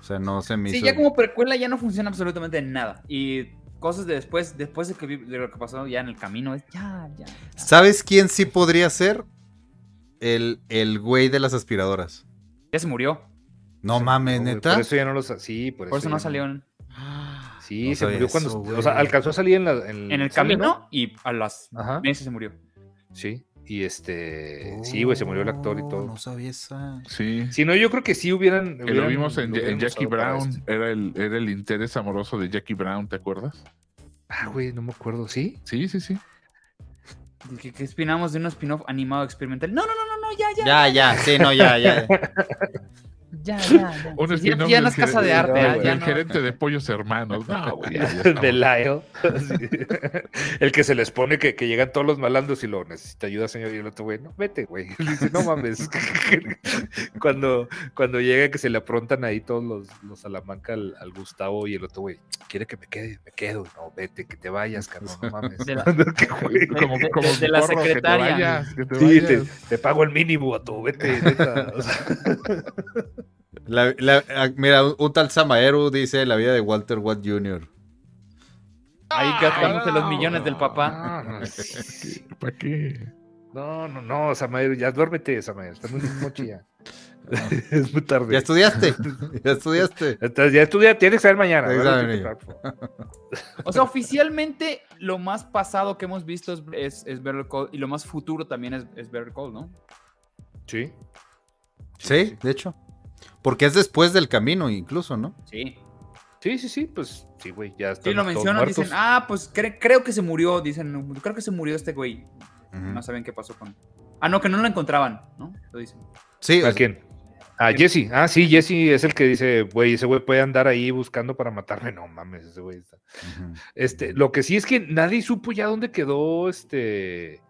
O sea, no se me Sí, hizo. ya como precuela ya no funciona absolutamente nada. Y cosas de después, después de, que, vi- de lo que pasó ya en el camino, es ya, ya. ya. ¿Sabes quién sí podría ser? El, el güey de las aspiradoras. Ya se murió. No mames, No, güey, neta. Por eso ya no los. Sí, por eso. Por eso no salió en, Sí, No se murió cuando. o sea, alcanzó a salir en, la, en, en el camino ¿no? y a las Ajá. meses se murió. Sí. Y este. sí, güey, se murió el actor y Oh, todo. No sabía esa. Sí. Si no, yo creo que sí hubieran. Que lo hubieran- vimos en, lo en hubieran Jackie Brown, este. era el, era el interés amoroso de Jackie Brown, ¿te acuerdas? Ah, güey, no me acuerdo. ¿Sí? Sí, sí, sí. Que, que opinamos de un spin-off animado experimental. No, no, no, no, no, ya, ya. Ya, ya, sí, no, ya, ya. Ya, ya, ya. Un Sí, ya, spin-off ya no del es casa de arte, no, ya, el no. gerente de pollos hermanos. No, güey. de Lyle. Sí. El que se les pone que, que llegan todos los malandros y lo necesita ayuda, señor. Y el otro güey, no, vete, güey. Le dice, no mames. cuando, cuando llega que se le aprontan ahí todos los, los Salamanca al, al Gustavo y el otro güey, quiere que me quede, me quedo. No, vete, que te vayas, cabrón, no mames. De la-. Como, de- como de la porro, que te secretaria. vayas, que te Sí, te, vayas. te pago el mínimo a tu, vete, neta. O sea, La- la- ah, mira, un, un tal Samaeru dice la vida de Walter Watt Jr. Ahí gastándose los millones del papá. no, no, ¿Para qué? No, no, no, Samael, ya duérmete, Samael, está muy noche ya. es muy tarde. ¿Ya estudiaste? ¿Ya estudiaste? Entonces, ya estudia, tienes que ver mañana. O sea, oficialmente lo más pasado que hemos visto es, es, es Better Call y lo más futuro también es, es Better Call, ¿no? Sí. Sí, de hecho. Porque es después del camino, incluso, ¿no? Sí. Sí, sí, sí, pues sí, güey, ya está. Sí, lo mencionan, dicen, ah, pues cre- creo que se murió, dicen, creo que se murió este güey. No saben qué pasó con... Ah, no, que no lo encontraban, ¿no? Lo dicen. Sí, o ¿A quién? A Jesse. Ah, sí, Jesse es el que dice, güey, ese güey puede andar ahí buscando para matarme. No mames, ese güey está. Este, lo que sí es que nadie supo ya dónde quedó este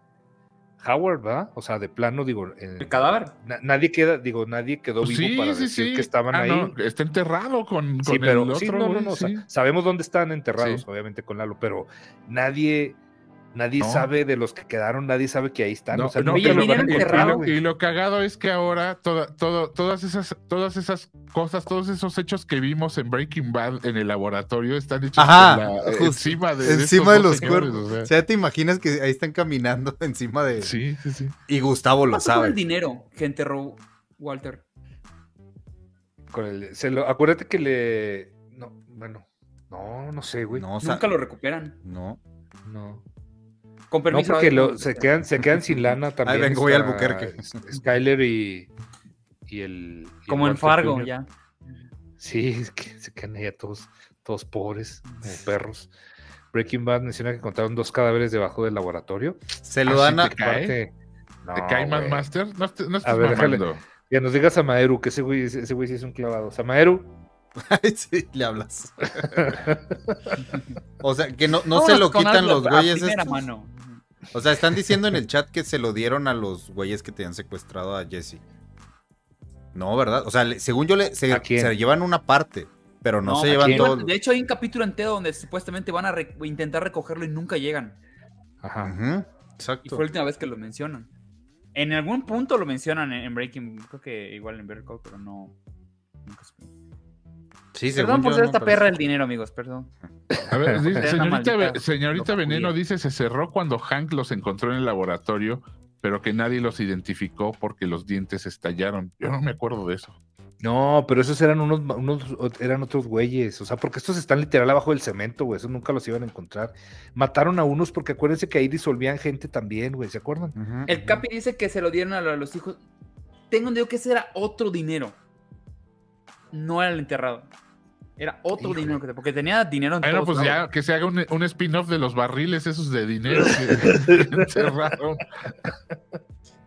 Howard, ¿verdad? O sea, de plano, digo, eh, El cadáver. na- nadie queda, digo, nadie quedó Pues vivo sí, para sí, decir sí. que estaban Ah, ahí. no, está enterrado con, Sí, con pero el otro, sí, no, no, o sea, sabemos dónde están enterrados, Sí. obviamente con Lalo, pero nadie, nadie No. sabe de los que quedaron, nadie sabe que ahí están. No, o sea, no, y, lo, y- y lo- güey. y lo cagado es que ahora toda, todo, todas, esas, todas esas cosas, todos esos hechos que vimos en Breaking Bad en el laboratorio están hechos Ajá, la- justo. encima de, encima de los señores, cuerpos. o sea. O sea, te imaginas que ahí están caminando encima de. Sí, sí, sí. Y Gustavo ¿Qué lo pasó con sabe. el dinero que enterró Walter? con el- se lo- acuérdate que le, no, bueno, no, no sé, güey. No, o sea, Nunca lo recuperan. no. No. Con No, permiso. porque ahora- lo- se, quedan, se quedan sin lana también. vengo, voy al está Albuquerque. Skyler y, y el. y el Como en Fargo, Jr. ya. Sí, es que se quedan ahí todos, todos pobres, como perros. Breaking Bad menciona que encontraron dos cadáveres debajo del laboratorio. Se lo Ah, dan a. te cae. Aparte- ¿Te No. Master? No, no estés ver, déjale. Que nos diga Samaeru, que ese güey, ese güey sí es un clavado. Samaeru, Ay, sí, le hablas. o sea, que no, no se lo quitan algo los a güeyes primera estos. mano. O sea, están diciendo en el chat que se lo dieron a los güeyes que tenían secuestrado a Jesse. No, ¿verdad? O sea, según yo, le, se, se llevan una parte, pero no, No, se ¿a llevan todo. De hecho, hay un capítulo entero donde supuestamente van a re- intentar recogerlo y nunca llegan. Ajá. Ujú, Y Exacto. fue la última vez que lo mencionan. En algún punto lo mencionan en, en Breaking, creo que igual en Better Call, pero no. nunca supe. Sí, Perdón por ser no esta perra del dinero, amigos, perdón. A ver, dice, señorita, Veneno dice, se cerró cuando Hank los encontró en el laboratorio, pero que nadie los identificó porque los dientes estallaron. Yo no me acuerdo de eso. No, pero esos eran unos, unos, eran otros güeyes. O sea, porque estos están literal abajo del cemento, güey. Esos nunca los iban a encontrar. Mataron a unos porque acuérdense que ahí disolvían gente también, güey. ¿Se acuerdan? El. Capi dice que se lo dieron a los hijos. Tengo entendido que ese era otro dinero. No era el enterrado. Era otro Híjole. dinero, que- porque tenía dinero en Bueno, todos pues lados. ya que se haga un, un spin-off de los barriles esos de dinero que.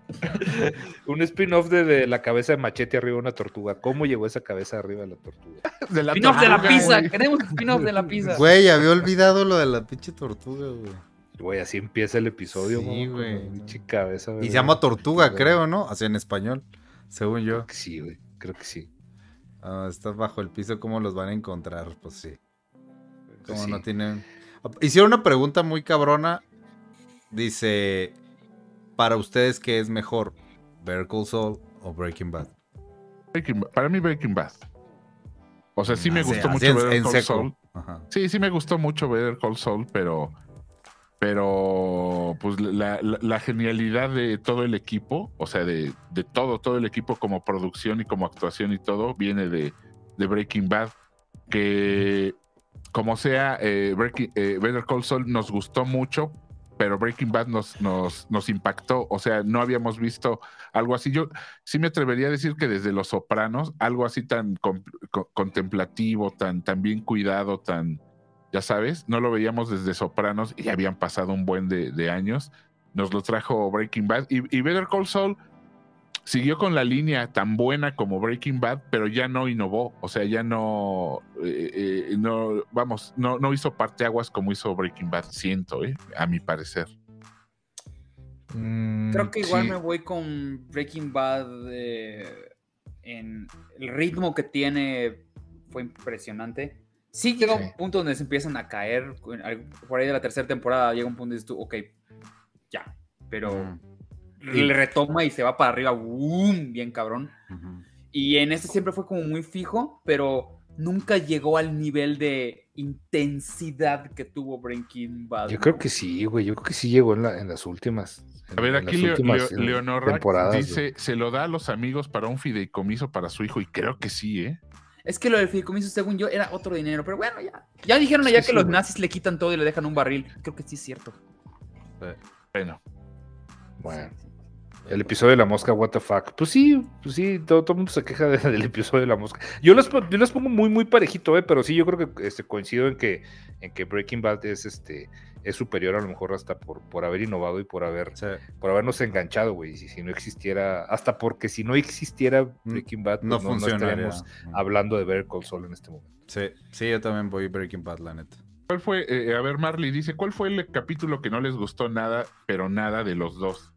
Un spin-off de, de la cabeza de machete arriba de una tortuga. ¿Cómo llegó esa cabeza arriba de la tortuga? De la Spin-off de la pizza. güey. Queremos spin-off de la pizza. Güey, había olvidado lo de la pinche tortuga, güey. Güey, así empieza el episodio, Sí, güey. pinche cabeza, Y se llama tortuga, creo, ¿no? Así en español, según yo. Creo que sí, güey. Creo que sí. Ah, está bajo el piso, ¿cómo los van a encontrar? Pues sí. Como sí. no tienen. Hicieron una pregunta muy cabrona. Dice: Para ustedes, ¿qué es mejor? ¿Better Call Saul o Breaking Bad? Breaking. Para mí Breaking Bad. O sea, sí me gustó mucho. Saul. Ajá. Sí, sí me gustó mucho Better Call Saul, pero pero pues la, genialidad de todo el equipo, o sea, de, de todo, todo el equipo como producción y como actuación y todo, viene de, Breaking Bad, que como sea, eh, Breaking- eh, Better Call Saul nos gustó mucho, pero Breaking Bad nos, nos, nos impactó, o sea, no habíamos visto algo así. Yo sí me atrevería a decir que desde Los Sopranos, algo así tan contemplativo, tan, tan bien cuidado, tan, ya sabes, no lo veíamos desde Sopranos y habían pasado un buen de, de años. Nos lo trajo Breaking Bad y, y Better Call Saul siguió con la línea tan buena como Breaking Bad, pero ya no innovó, o sea, ya no, eh, eh, no vamos, no, no hizo parteaguas como hizo Breaking Bad, siento, eh, a mi parecer. Creo que igual Mm, Sí. me voy con Breaking Bad. eh, en el ritmo que tiene fue impresionante. Sí llega Sí. un punto donde se empiezan a caer. Por ahí de la tercera temporada llega un punto y dices tú, ok, ya. Pero Ujú, le retoma y se va para arriba, ¡boom! bien cabrón. Y en este siempre fue como muy fijo, pero nunca llegó al nivel de intensidad que tuvo Breaking Bad. Yo creo que sí, güey. Yo creo que sí llegó en, la- en las últimas. en- A ver, aquí Leo- últimas, Leo- eh, Leonora dice, güey. se lo da a los amigos para un fideicomiso para su hijo y creo que sí, ¿eh? Es que lo del fideicomiso, según yo, era otro dinero. Pero bueno, ya. Ya dijeron allá Sí, que sí, los güey. nazis le quitan todo y le dejan un barril. Creo que sí es cierto. Bueno, Bueno. El episodio de la mosca, what the fuck. Pues sí, pues sí, todo, todo el mundo se queja de- del episodio de la mosca. Yo los, pon- yo los pongo muy, muy parejito, eh, pero sí, yo creo que este, coincido en que, en que Breaking Bad es este es superior a lo mejor hasta por, por haber innovado y por haber Sí. por habernos enganchado, güey. Si, si no existiera, hasta porque si no existiera Breaking Bad, No pues no, no estaríamos hablando de Better Call Saul en este momento. Sí, sí, yo también voy Breaking Bad, la neta. ¿cuál fue? eh, a ver, Marley dice, ¿cuál fue el capítulo que no les gustó nada, pero nada de los dos?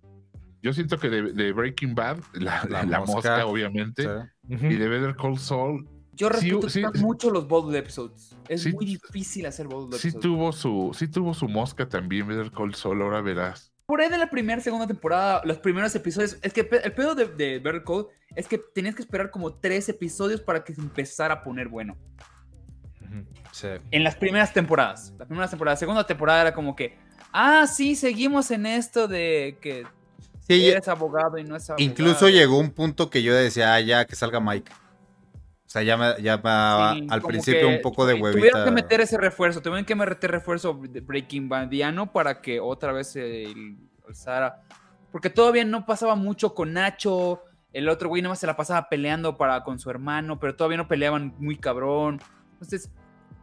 Yo siento que de, de Breaking Bad, la, La la mosca, mosca, obviamente, Sí. y de Better Call Saul, Yo Sí, respeto sí, sí. mucho los Bold Episodes. Es Sí. muy difícil hacer Bold sí Episodes. tuvo su, sí tuvo su mosca también, Better Call Saul, ahora verás. Por ahí de la primera, segunda temporada, los primeros episodios. Es que el pedo de, de Better Call es que tenías que esperar como tres episodios para que se empezara a poner bueno. Sí. En las primeras temporadas. Las primeras temporadas. Segunda temporada era como que. Ah, sí, seguimos en esto de que Sí, eres abogado y no es abogado. incluso llegó un punto que yo decía, ah, ya, que salga Mike. O sea, ya me, ya me Sí, al principio que un poco de huevita. Tuvieron que meter ese refuerzo, tuvieron que meter refuerzo de Breaking Badiano para que otra vez se alzara. Porque todavía no pasaba mucho con Nacho. El otro güey nada más se la pasaba peleando para, con su hermano, pero todavía no peleaban muy cabrón. Entonces,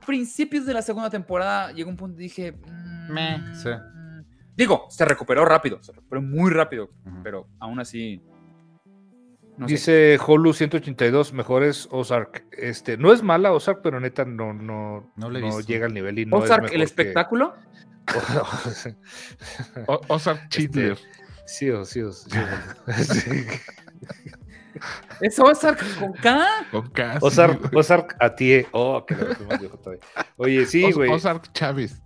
principios de la segunda temporada llegó un punto y dije. mm, Meh, sí. Digo, se recuperó rápido, se recuperó muy rápido, pero aún así. no sé. Dice Holu 182, mejores Ozark. Este, no es mala Ozark, pero neta no, no, No llega al nivel y no Ozark, es el que- espectáculo. Ozark Chitler. Sí, o sí, o sí. o- sí. Es Ozark con K. Con K. Ozark, Ozark Atie. Oh, que lo más viejo todavía. Oye, sí, güey. Ozark Chávez.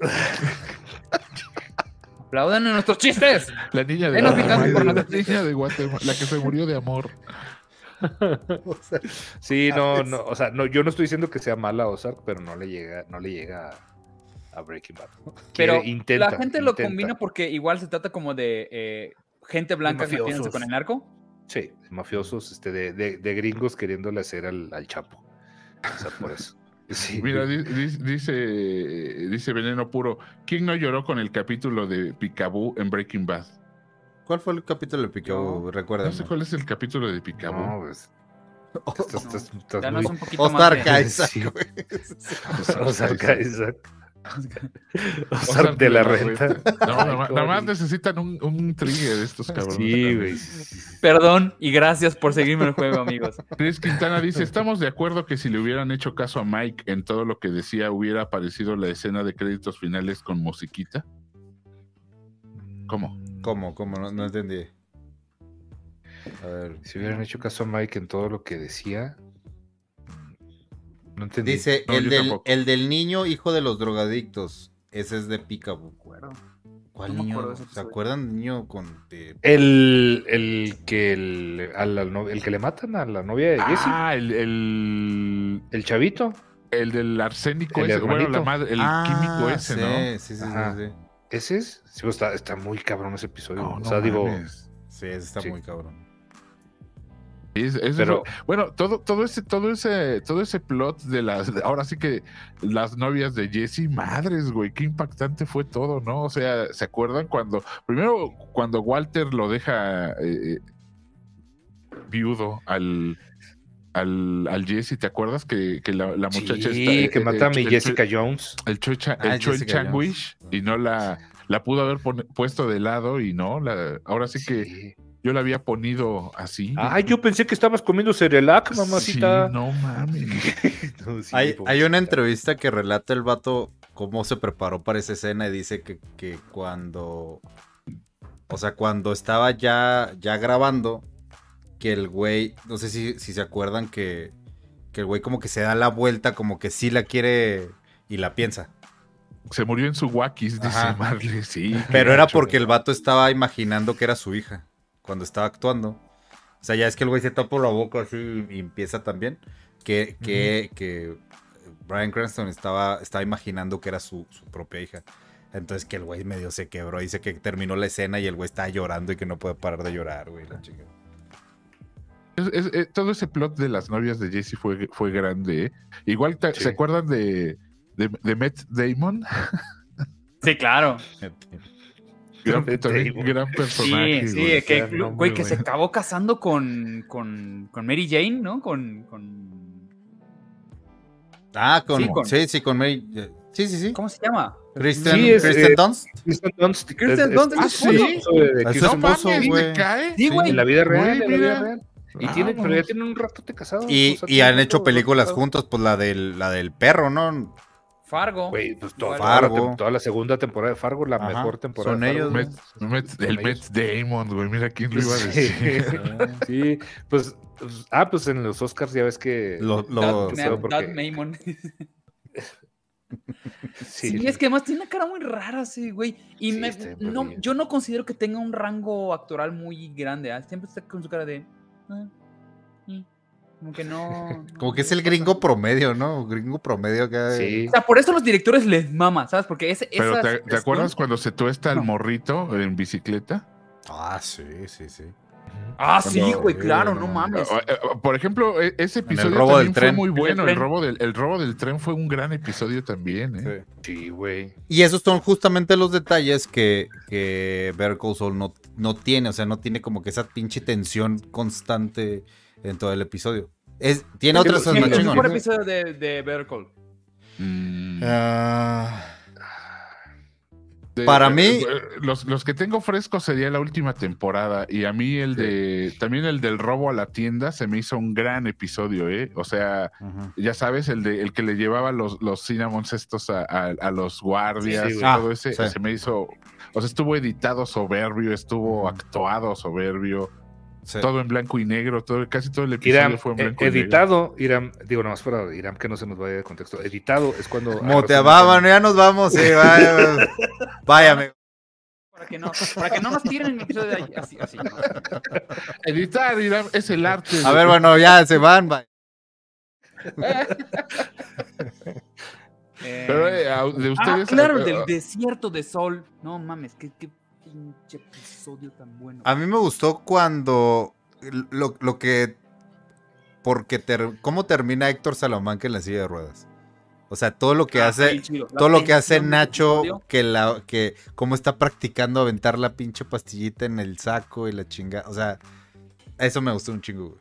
Aplaudan a nuestros chistes. La niña de la nuestros niña de Guatemala, la que se murió de amor. O sea, Sí, no, no, o sea, no, yo no estoy diciendo que sea mala Ozark, pero no le llega, no le llega a, a Breaking Bad. Pero Quiere- intenta, la gente lo intenta. combina porque igual se trata como de eh, gente blanca mafiosos. metiéndose con el narco. Sí, mafiosos, este, de, de, de gringos queriéndole hacer al, al Chapo. O sea, por eso. Sí. Mira, di- di- dice, dice Veneno Puro, ¿quién no lloró con el capítulo de Picaboo en Breaking Bad? ¿Cuál fue el capítulo de Picabo? Recuerda. No sé cuál es el capítulo de Picaboo. No, pues, estás, estás- estás Ya de la renta. No, nada más- nada más necesitan un, un trigger de estos cabrones. Sí, güey. Perdón y gracias por seguirme el juego, amigos. Chris Quintana dice, estamos de acuerdo que si le hubieran hecho caso a Mike en todo lo que decía, hubiera aparecido la escena de créditos finales con musiquita. ¿Cómo? ¿Cómo? ¿Cómo? No, no entendí. A ver. Si hubieran hecho caso a Mike en todo lo que decía. No entendí. Dice, No, el, del, el del niño hijo de los drogadictos. Ese es de Picabo. ¿Cuál No niño? ¿Se acuerdan del niño con... de- El, el que el, a la no- el que le matan a la novia de Jesse, Ah, el, el, el chavito. el del arsénico El ese, bueno, la madre, el Ah, químico ese, sí, ¿no? Sí, sí, sí, Ajá. sí. ¿Ese es? Sí, pues, está, está muy cabrón ese episodio. No, o no sea, digo. Sí, ese está Sí. muy cabrón. Es- es- pero bueno, todo, todo ese, todo ese, todo ese plot de las, ahora sí que las novias de Jesse, madres, güey, qué impactante fue todo, ¿no? O sea, ¿se acuerdan cuando, primero cuando Walter lo deja eh, viudo al, al, al Jesse, ¿te acuerdas que, que la, la muchacha sí, está, eh, que eh, mata a mi el- Jessica Jones. el chocha, Ah, el Jessica y no la, la pudo haber puesto de lado y no, la, ahora sí que Sí. Yo la había ponido así. Ay, yo pensé que estabas comiendo Cerelac, mamacita. Sí, no mames. No, sí, Hay, una entrevista que relata el vato cómo se preparó para esa escena y dice que, que cuando... O sea, cuando estaba ya, ya grabando, que el güey, no sé si, si se acuerdan que, que el güey como que se da la vuelta, como que sí la quiere y la piensa. Se murió en su Wakis, dice. Marley, sí. Pero era porque el vato estaba imaginando que era su hija cuando estaba actuando. O sea, ya es que el güey se tapa la boca así y empieza también. Que, que, que Brian Cranston estaba, estaba imaginando que era su, su propia hija. Entonces que el güey medio se quebró. Dice que terminó la escena y el güey está llorando y que no puede parar de llorar, güey. La chica. Es- es- eh, todo ese plot de las novias de Jesse fue, fue grande, ¿eh? Igual, Sí. ¿se acuerdan de, de, de Matt Damon? Sí, claro. Gran, también gran personaje. Sí, sí, güey. que, sea, no, güey, que se acabó casando con, con, con Mary Jane, ¿no? Con, con... Ah, con, Sí, con- sí, sí, con Mary. Sí, sí, sí. ¿Cómo se llama? Kristen, Sí, es, Kristen eh, Dunst. Kristen Dunst. Kristen es- Dunst es- es Ah, sí. de Es mames, güey. Sí, güey. En la vida real, Güey, en la vida real. Y Ah, tienen, pero ya tienen un rato de casados. Y, o sea, y han hecho películas rato- juntos, pues la del, la del perro, ¿no? Fargo. Güey, pues toda, la Fargo. tem- toda la segunda temporada de Fargo, la Ajá, mejor temporada. son ellos, Matt- Matt- el Con Matt. Damon, güey, mira quién lo iba a Sí. decir. Sí, pues, pues, ah, pues en los Oscars ya ves que Lo- lo- Maimon. sí, Sí, es que además tiene una cara muy rara, sí, güey. Y Sí, me- bien no, yo no considero que tenga un rango actoral muy grande. ¿ah? Siempre está con su cara de. ah, mm, como que no. Como que es el gringo promedio, ¿no? Gringo promedio acá. Sí. O sea, por eso los directores les mama, ¿sabes? Porque ese, Pero esas ¿te, te acuerdas cuando se tuesta el No. morrito en bicicleta? Ah, sí, sí, sí. Ah, sí, güey, claro, no no mames. mames. Eh, eh, Por ejemplo, e- ese episodio robo del también fue tren. muy del bueno. El robo, del, el robo del tren fue un gran episodio también. ¿eh? Sí, güey. Y esos son justamente los detalles que, que Better Call Saul no, no tiene. O sea, no tiene como que esa pinche tensión constante en todo el episodio. Es, tiene otras sí, mejor chingonas. episodio de, de Better Call. Mm. Ah, De- Para eh, mí- eh, los, los que tengo frescos sería la última temporada. Y a mí el de. También el del robo a la tienda se me hizo un gran episodio, ¿eh? O sea, ya sabes, el de el que le llevaba los, los cinnamons estos a, a- a los guardias Sí, y. Ah, todo ese, sí. se me hizo. O sea, estuvo editado soberbio, estuvo actuado soberbio. Sí. Todo en blanco y negro, todo, casi todo el episodio Iram, fue en eh, blanco y negro. editado, Iram, digo nomás para Iram que no se nos vaya de contexto. Editado es cuando. Moteaba, bueno, ya nos vamos. Sí, vaya, vaya. Vaya, amigo. Para que no, para que no nos tiren el episodio de ahí. Así, así. ¿no? Editar, Iram, es el arte. A ver, bueno, ya se van. vaya. Eh, Pero eh, de ah, ustedes. claro, el eh, del desierto de sol. No mames, qué, qué pinche episodio tan bueno. A mí me gustó cuando lo, lo que porque ter- cómo termina Héctor Salamanca en la silla de ruedas. O sea, todo lo que Ah, hace sí, todo lo que hace Nacho que la que cómo está practicando aventar la pinche pastillita en el saco y la chinga, o sea, eso me gustó un chingo. güey.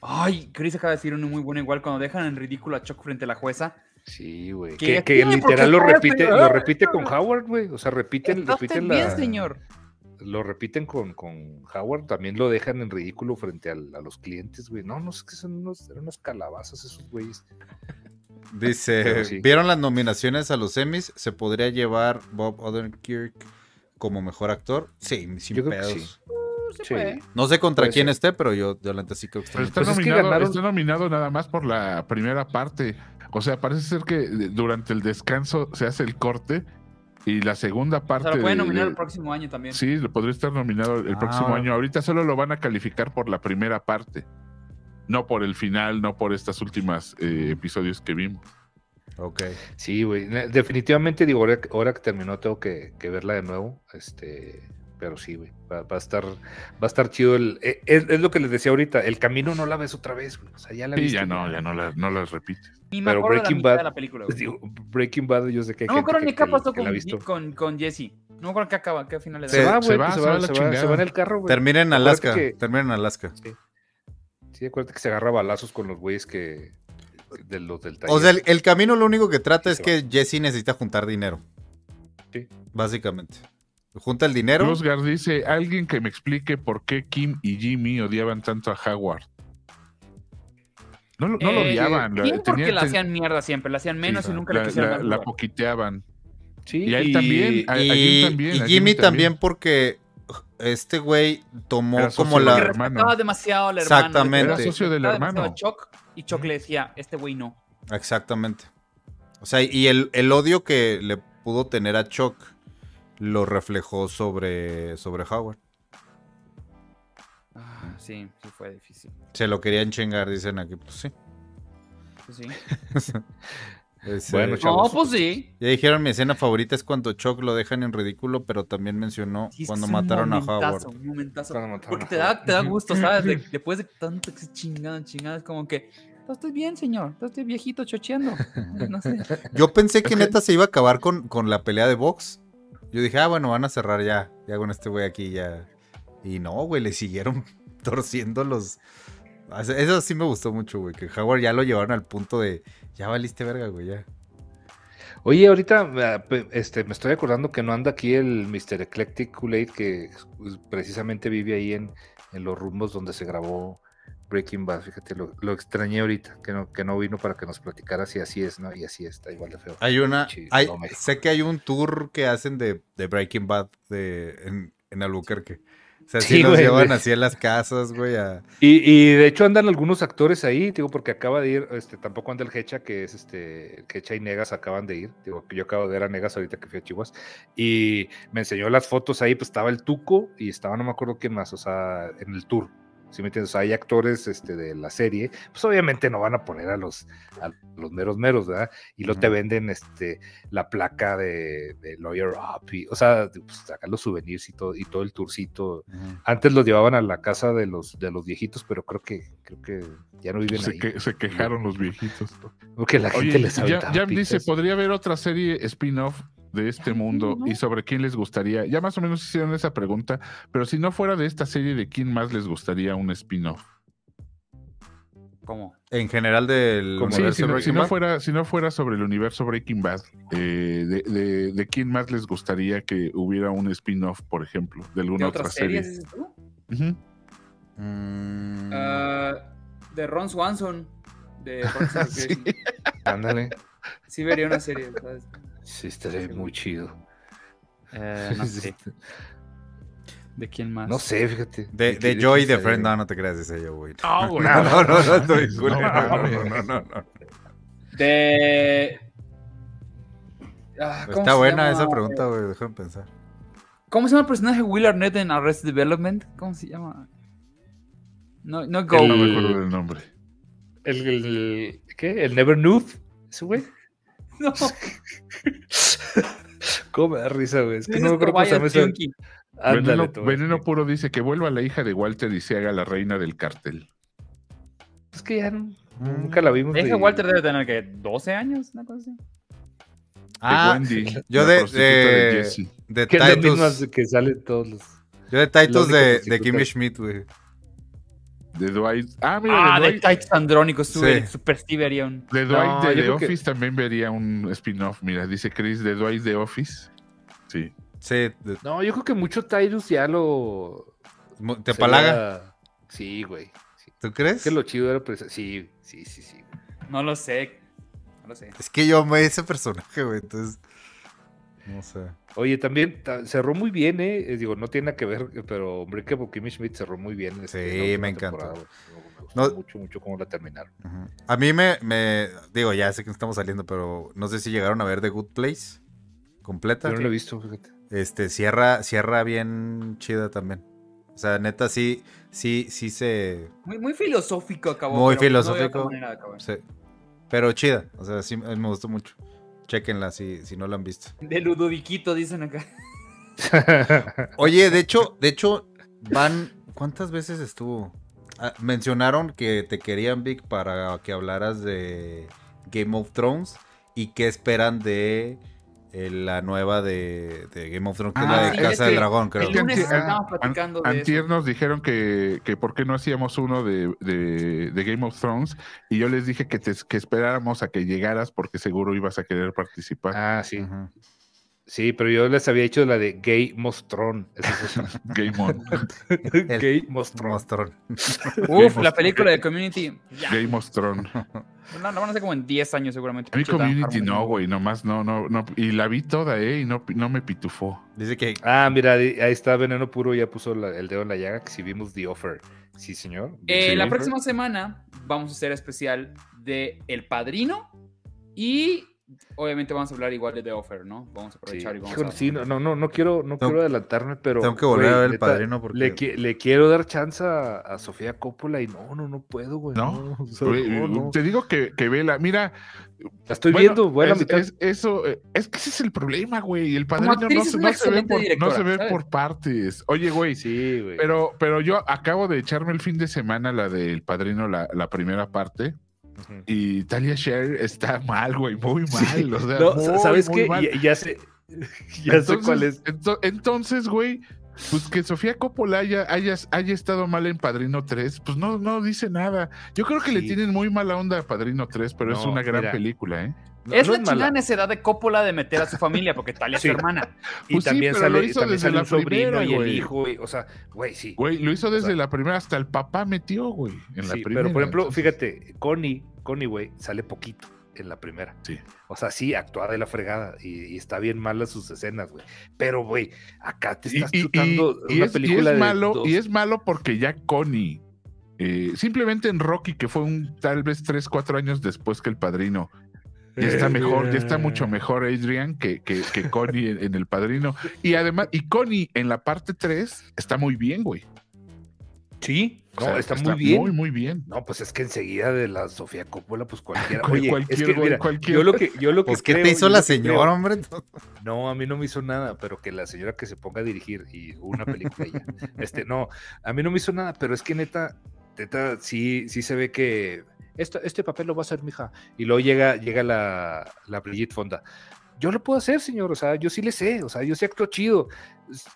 Ay, Chris acaba de decir uno muy bueno igual cuando dejan en ridículo a Chuck frente a la jueza. Sí, güey. Que literal lo repite, lo repite con Howard, güey. O sea, repiten, ¿Está usted repiten bien, la. señor? Lo repiten con, con Howard, también lo dejan en ridículo frente al- a, los clientes, güey. No, no es que son unos, eran unas calabazas esos güeyes. Dice, sí. ¿vieron las nominaciones a los Emmys? ¿Se podría llevar Bob Odenkirk como mejor actor? Sí, sin Yo creo que pedos. sí. Se Sí. puede. No sé contra Puede quién ser. esté, pero yo, la neta sí creo que está Pero muy está, Pues es que nominado, ganaron- está nominado nada más por la primera parte. O sea, parece ser que eh, durante el descanso se hace el corte y la segunda O parte. sea, lo pueden de- nominar de- el próximo año también. Sí, lo podría estar nominado el Ah. próximo año. Ahorita solo lo van a calificar por la primera parte. No por el final, no por estas últimas eh, episodios que vimos. Ok. Sí, güey. Definitivamente, digo, ahora, que- ahora que terminó, tengo que, que verla de nuevo. Este, pero sí, güey. Va, va a estar, va a estar chido el. eh, Es, es lo que les decía ahorita. El camino no la ves otra vez, güey. O sea, ya la Sí, viste. ya no, ya no las, no las repites. Ni me Pero acuerdo de la Breaking mitad Bad- de la película. güey. Digo, Breaking Bad, yo sé que hay No me acuerdo ni qué que- pasó la con, con, con Jesse. No me acuerdo qué acaba, qué final le Se- Se va, se güey. va, pues se Se va la se va- se va en el carro, güey. Termina en Alaska. que- Termina en Alaska. Sí, acuérdate que se agarra balazos con los güeyes que. De los del taller. O sea, el, el camino lo único que trata Sí, es que Jesse necesita juntar dinero. Sí. Básicamente. Junta el dinero. Rosgar dice: Alguien que me explique por qué Kim y Jimmy odiaban tanto a Howard. No, lo- Eh, odiaban. Bien porque la hacían mierda siempre, la hacían menos sí, y nunca le la, quisieron la- la poquiteaban. Sí, y también, a- a Jim Y, también, y a Jimmy también porque este güey tomó Era como la... respetaba demasiado al hermano. Exactamente. Era socio del hermano. a Chuck y Chuck le decía, este güey no. Exactamente. O sea, y el, el odio que le pudo tener a Chuck lo reflejó sobre, sobre Howard. Ah, sí, sí fue difícil. Se lo querían chingar, dicen aquí. Pues sí. Sí, sí. Ese- Bueno, No, Chavos, pues sí. ya dijeron mi escena favorita es cuando Chuck lo dejan en ridículo, pero también mencionó Sí, cuando mataron a Howard. Un momentazo. Porque te da, te da gusto, ¿sabes? De- después de tanto que se chingaban, chingadas, como que, "Todo estoy bien, señor, todo estoy viejito chocheando. No sé. Yo pensé que neta se iba a acabar con, con la pelea de box. Yo dije, ah, bueno, van a cerrar ya. Ya con este güey aquí ya. Y no, güey, le siguieron torciendo los. Eso sí me gustó mucho, güey. Que Howard ya lo llevaron al punto de. Ya valiste verga, güey, ya. Oye, ahorita ah, este, me estoy acordando que no anda aquí el Mr. Eclectic Kool-Aid, que pues, precisamente vive ahí en, en los rumbos donde se grabó Breaking Bad. Fíjate, lo, lo extrañé ahorita, que no, que no vino para que nos platicara si así es, ¿no? Y así está, igual de feo. Hay una. Hay- no, sé que hay un tour que hacen de, de Breaking Bad de, en, en Albuquerque. O sea, Sí, sí, güey, llevan güey. así a las casas, güey. a- Y, y de hecho andan algunos actores ahí, digo, porque acaba de ir, este, tampoco anda el Hecha, que es este, Hecha y Negas acaban de ir, digo, que yo acabo de ver a Negas ahorita que fui a Chihuahua, y me enseñó las fotos ahí, pues estaba el Tuco y estaba, no me acuerdo quién más, o sea, en el tour, ¿sí me entiendes? Hay actores este, de la serie, pues obviamente no van a poner a los, a los meros meros, ¿verdad? Y luego te venden este, la placa de, de Lawyer Up, y, o sea, pues sacan los souvenirs y todo, y todo el tourcito, antes los llevaban a la casa de los de los viejitos, pero creo que creo que ya no viven Se, ahí. que- se quejaron los viejitos. Porque la gente les ya, aventaba Jam dice, pizzas. podría haber otra serie spin-off de este mundo ¿no? y sobre quién les gustaría. Ya más o menos hicieron esa pregunta, pero si no fuera de esta serie, ¿de quién más les gustaría un spin-off? ¿Cómo? En general del Sí, universo si no, Breaking si no Bad. fuera, si no fuera sobre el universo Breaking Bad, eh, de, de- de quién más les gustaría que hubiera un spin-off, por ejemplo, de ¿De alguna otra otras serie? series dices tú? Mm, Ah, de Ron Swanson. De. Ándale. Sí vería una serie, ¿sabes? Sí, estaría muy chido. Eh, no sé. ¿De quién más? No sé, fíjate. De, ¿De de Joy de Friend, no, no te creas, ese yo, güey. No, güey. No, no, no, no, estoy cool. No, No, no, no, no, no. De. Ah, ¿cómo Está buena llama? esa pregunta, güey, déjame pensar. ¿Cómo se llama el personaje de Will Arnett en Arrested Development? ¿Cómo se llama? No, no Go. No me acuerdo del nombre. El, el- ¿Qué? ¿El Never Knew? ¿Ese güey? No, ¿Cómo me da risa, güey? Es que no me acuerdo cómo se llama Veneno, Tobias Veneno. Puro dice que vuelva la hija de Walter y se haga la reina del cartel. Es que ya no- nunca la vimos. Deja de- Walter debe tener que 12 años, una cosa así. De Ah, Wendy, yo la de- de- de Que es la misma Titus. que salen todos los. Yo de Titus de, de Kimmy Schmidt, güey. De Dwight. Ah, mira, Ah, de de Dwight, Titus Andrónico, Sí. Super Steve haría un. de, Dwight No, de The que- Office también vería un spin-off. Mira, dice Chris de Dwight The Office. Sí. Sí, de- No, yo creo que mucho Tyrus ya lo. te palaga. la- Sí, güey. Sí. ¿Tú crees? Es que lo chido era. pres- Sí, sí, sí, sí. No lo sé. No lo sé. Es que yo amé ese personaje, güey, entonces. No sé. Oye, también ta- cerró muy bien, ¿eh? Eh, Digo, no tiene nada que ver, pero Unbreakable Kimmy Schmidt cerró muy bien. este, Sí, me encantó. Me gustó No- mucho, mucho cómo la terminaron. A mí me, me. Digo, ya sé que estamos saliendo, pero no sé si llegaron a ver The Good Place. Completa. Yo no lo he visto, fíjate. Este, cierra, cierra bien chida también. O sea, neta, sí, sí, sí se. Muy, muy filosófico acabó. Muy no filosófico. se- pero chida. O sea, sí me gustó mucho. Chequenla si, si no la han visto. De Ludoviquito, dicen acá. Oye, de hecho, de hecho, van. ¿Cuántas veces estuvo? Ah, mencionaron que te querían, Vic, para que hablaras de Game of Thrones y qué esperan de la nueva de, de Game of Thrones, que Ah, es la de Casa del Dragón, creo. el lunes an- platicando de Antier eso. nos dijeron que, que por qué no hacíamos uno de, de- de Game of Thrones y yo les dije que, te- que esperáramos a que llegaras porque seguro ibas a querer participar. ah, sí. Sí, pero yo les había dicho la de Gay Mostrón. Esa es otra. Game on. Gay Mostrón. Mostrón. Uf, la película de Community. Game of Thrones. No, la van a hacer como en 10 años seguramente. A mí Community no, güey, nomás no, no, no. Y la vi toda, ¿eh? Y no, no me pitufó. Dice que Ah, mira, ahí ahí está Veneno Puro, ya puso la- el dedo en la llaga, que si vimos The Offer. Sí, señor. Eh, Sí. La próxima semana vamos a hacer especial de El Padrino y obviamente vamos a hablar igual de The Offer, ¿no? Vamos a Sí, aprovechar y vamos Híjole, a... sí, no, no, no, no quiero, no Tengo- quiero adelantarme, pero. tengo que volver güey, a ver el neta, padrino porque. Le, qui- le quiero dar chance a, a Sofía Coppola y no, no, no puedo, güey. ¿No? o sea, Güey, no, no. Te digo que, que vela. Mira, La estoy Bueno, viendo, la es, eso, eh, es que ese es el problema, güey. El padrino no, se- una no se ve, por, no se ve ¿sabes? por partes. Oye, güey, Sí, güey. pero, pero yo acabo de echarme el fin de semana la del padrino, la, la primera parte. Y Talia Share está mal, güey, muy mal. Sí. O sea, No, muy, ¿sabes muy qué? mal. Ya, ya sé. Ya sé cuál es. ento- entonces, güey, pues que Sofía Coppola haya, haya, haya estado mal en Padrino 3, pues no, no dice nada. Yo creo que le Sí. tienen muy mala onda a Padrino 3, pero es No, una gran mira. película, ¿eh? No, es no la mala. chingada necesidad de Coppola de meter a su familia, porque Talia es Sí. su hermana. Y Pues también sale, hizo también desde sale la un sobrino primera, y el güey. hijo, güey. O sea, güey, sí. Güey, lo hizo desde sea, la primera, hasta el papá metió, güey, en la Sí, primera. pero por ejemplo, entonces- fíjate, Connie, Connie, güey, sale poquito en la primera. Sí. O sea, sí, actúa de la fregada y, y está bien malas sus escenas, güey. Pero, güey, acá te estás y- chutando y- y una es, y película es de malo, dos- y es malo porque ya Connie, eh, simplemente en Rocky, que fue un tal vez 3, 4 años después que el padrino, ya está mejor, ya está mucho mejor Adrian que, que, que Connie en, en el padrino. Y además, y Connie en la parte 3 está muy bien, güey. Sí, O no, sea, está, muy bien. Muy, muy bien. No, pues es que enseguida de la Sofía Coppola, pues cualquiera. Cual- Oye, cualquier es que, güey, mira, cualquier- yo lo que, yo lo que Pues, ¿qué te creo, hizo la creo- señora, hombre? No, a mí no me hizo nada, pero que la señora que se ponga a dirigir y una película. Este, no, a mí no me hizo nada, pero es que neta, neta, sí, sí se ve que esto, este papel lo va a hacer mi hija. Y luego llega, llega la, la Brigitte Fonda. Yo lo puedo hacer, señor, o sea, yo sí le sé, o sea, yo sí actúo chido.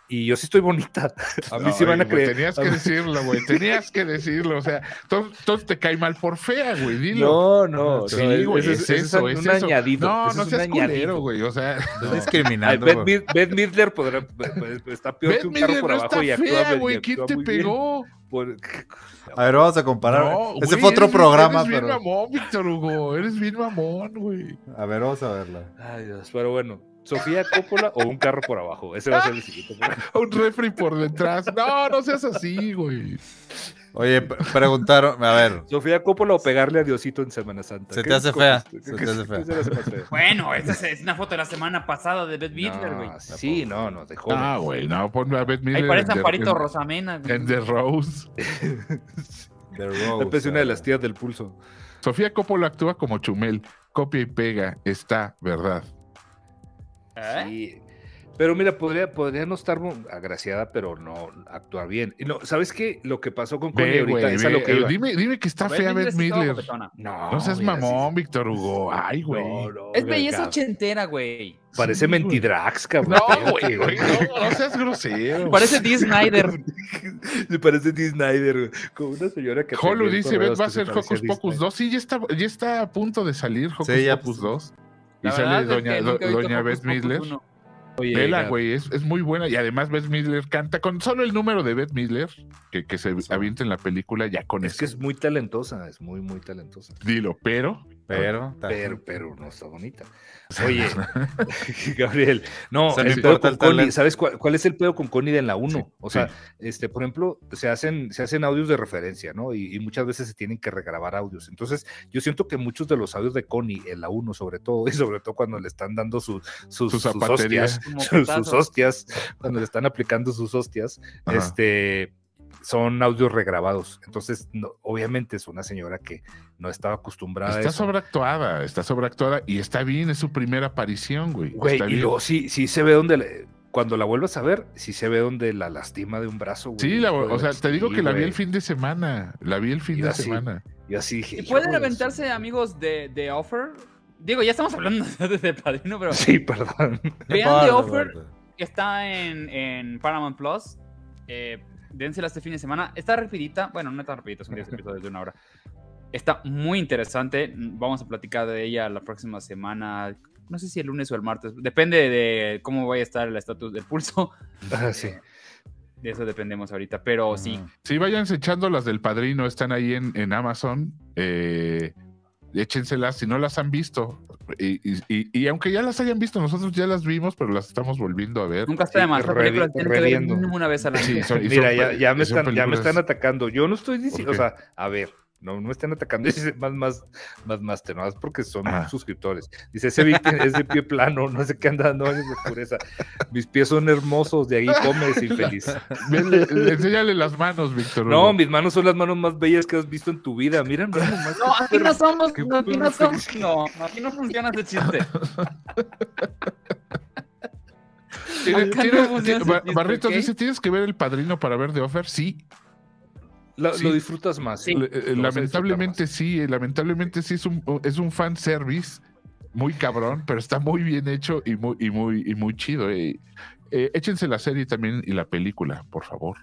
Y yo sí estoy bonita. A mí sí Ay, van a creer. Tenías que decirlo, güey. Tenías que decirlo. O sea, entonces te cae mal por fea, güey. Dilo. No, no, Sí, no, güey, ese es, ese eso, un es eso. añadido. No, ese no es un seas culero, añadido. güey. O sea, Ay, discriminando. Beth, Midler podrá, está peor Beth que un carro Midler por no abajo está y actúa, güey. ¿Quién actúa te muy bien. Por- A ver, vamos a comparar. No, Ese güey, fue otro eres programa, Eres bien pero. mamón, Víctor Hugo. Eres bien mamón, güey. A ver, vamos a verla. Ay, Dios, pero bueno, Sofía Coppola o un carro por abajo. Ese va a ser el siguiente. Un refri por detrás. No, no seas así, güey. Oye, preguntaron, a ver, Sofía Coppola o pegarle a Diosito en Semana Santa. Se ¿Qué te hace fea, se ¿Qué- te hace fea. Bueno, esa es, una foto de la semana pasada de Beth Midler, güey. No, sí, no, no, de joven. Ah, güey, no, ponme a Beth Miller. Ahí parece Amparito en- Rosamena. güey. En The Rose. The Rose, parece una de a las tías del pulso. Sofía Coppola actúa como Chumel. Copia y pega. Está, ¿verdad? ¿Eh? Sí. Pero mira, podría, podría no estar agraciada, pero no actuar bien. Y no, ¿Sabes qué? Lo que pasó con Connie ahorita, güey. es a lo que iba. dime, dime que está fea Beth sí guapetona. No, No seas mira, sí, mamón, Víctor Hugo. Ay, güey. No, no, Es belleza ochentera, güey. Parece Sí, mentidrax, cabrón. No, güey, güey, no, no seas grosero. Parece Dee Snyder. Parece Dee Snyder, güey, como una señora que. Holo dice, Beth va a ser Hocus Pocus Snyder. 2. Sí, ya está, ya está a punto de salir Hocus Sí, Pocus pues, 2. Y La sale doña, doña Beth Midler. Oye, Vela, güey, es, es muy buena. Y además Beth Midler canta con solo el número de Beth Midler, que, que se avienta en la película, ya con Es eso. que es muy talentosa, es muy, muy talentosa. Dilo, pero... Pero, Pero, pero no está bonita. Oye, Gabriel, no, O sea, no el pedo importa con el Connie. ¿sabes cuál, cuál es el pedo con Connie de en la 1? Sí, o sea, sí. este, por ejemplo, se hacen, se hacen audios de referencia, ¿no? Y, y muchas veces se tienen que regrabar audios. Entonces, yo siento que muchos de los audios de Connie en la 1, sobre todo, y sobre todo cuando le están dando su- sus, Su sus hostias, sus, hostias, cuando le están aplicando sus hostias, Ajá. este son audios regrabados. Entonces, no- obviamente es una señora que no estaba acostumbrada a Está eso. sobreactuada, está sobreactuada y está bien, es su primera aparición, güey. Güey, está y bien. luego sí, sí se ve donde, le- cuando la vuelvas a ver, sí se ve donde la lastima de un brazo, güey. Sí, la- o sea, te digo sí, que la vi güey. el fin de semana. La vi el fin Y de así. semana. Y así dije, ¿Y pueden aventarse, amigos, de, de Offer? Digo, ya estamos hablando de, de Padrino, pero Sí, perdón. vean The Offer, que está en, en Paramount Plus. Eh, dénsela este fin de semana. Está rapidita. Bueno, no está rapidita, son 10 episodios de una hora. Está muy interesante. Vamos a platicar de ella la próxima semana. No sé si el lunes o el martes. Depende de cómo vaya a estar el estatus del pulso. Ah, sí. De eso dependemos ahorita. Pero sí. Sí, váyanse echando las del padrino, están ahí en, en Amazon. Eh, échenselas si no las han visto. Y, y- y- y aunque ya las hayan visto, nosotros ya las vimos, pero las estamos volviendo a ver. Nunca está de más. Las revi- películas tienen que ver una vez al año. Sí, son- y son Mira, ya, ya me están, ya me están atacando. Yo no estoy diciendo, o sea, a ver, no, no me están atacando, dice más, más, más, más, no, es porque son suscriptores. Dice, ese Víctor es de pie plano, no sé qué anda dando años de pureza. Mis pies son hermosos, de ahí comes infeliz. Enséñale las manos, Víctor. No, mis manos son las manos más bellas que has visto en tu vida. Mira, mira nomás. No, aquí no somos, no, aquí no somos, no, aquí no funciona ese chiste. Tiene- acá tiene- no funciona tiene- ese Ba- chiste, Barritos ¿ok? dice, ¿tienes que ver El Padrino para ver The Offer? Sí, Lo, Sí. lo disfrutas más. Sí. Eh, disfrutar lamentablemente más. sí, eh, lamentablemente sí es un, es un fan service muy cabrón, pero está muy bien hecho y muy, y muy, y muy chido. eh. Eh, échense la serie también y la película, por favor.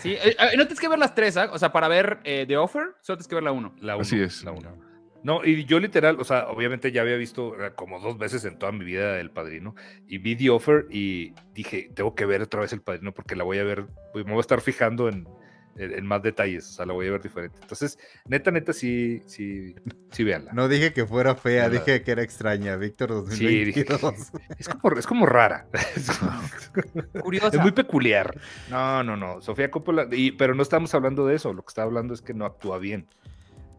Sí, eh, eh, no tienes que ver las tres, ¿ah? O sea, para ver eh, The Offer, solo tienes que ver la uno. La uno, Así es. La uno. No, y yo literal, o sea, obviamente ya había visto eh, como dos veces en toda mi vida El Padrino y vi The Offer y dije, tengo que ver otra vez El Padrino porque la voy a ver, pues, me voy a estar fijando en, en, en más detalles, o sea, la voy a ver diferente. Entonces, neta, neta, sí, sí, sí, véanla. No dije que fuera fea, dije que era extraña. Víctor Sí, dije, 2022. es como, es como rara. Es, como- Curiosa. es muy peculiar. No, no, no. Sofía Coppola, y, pero no estamos hablando de eso. Lo que está hablando es que no actúa bien.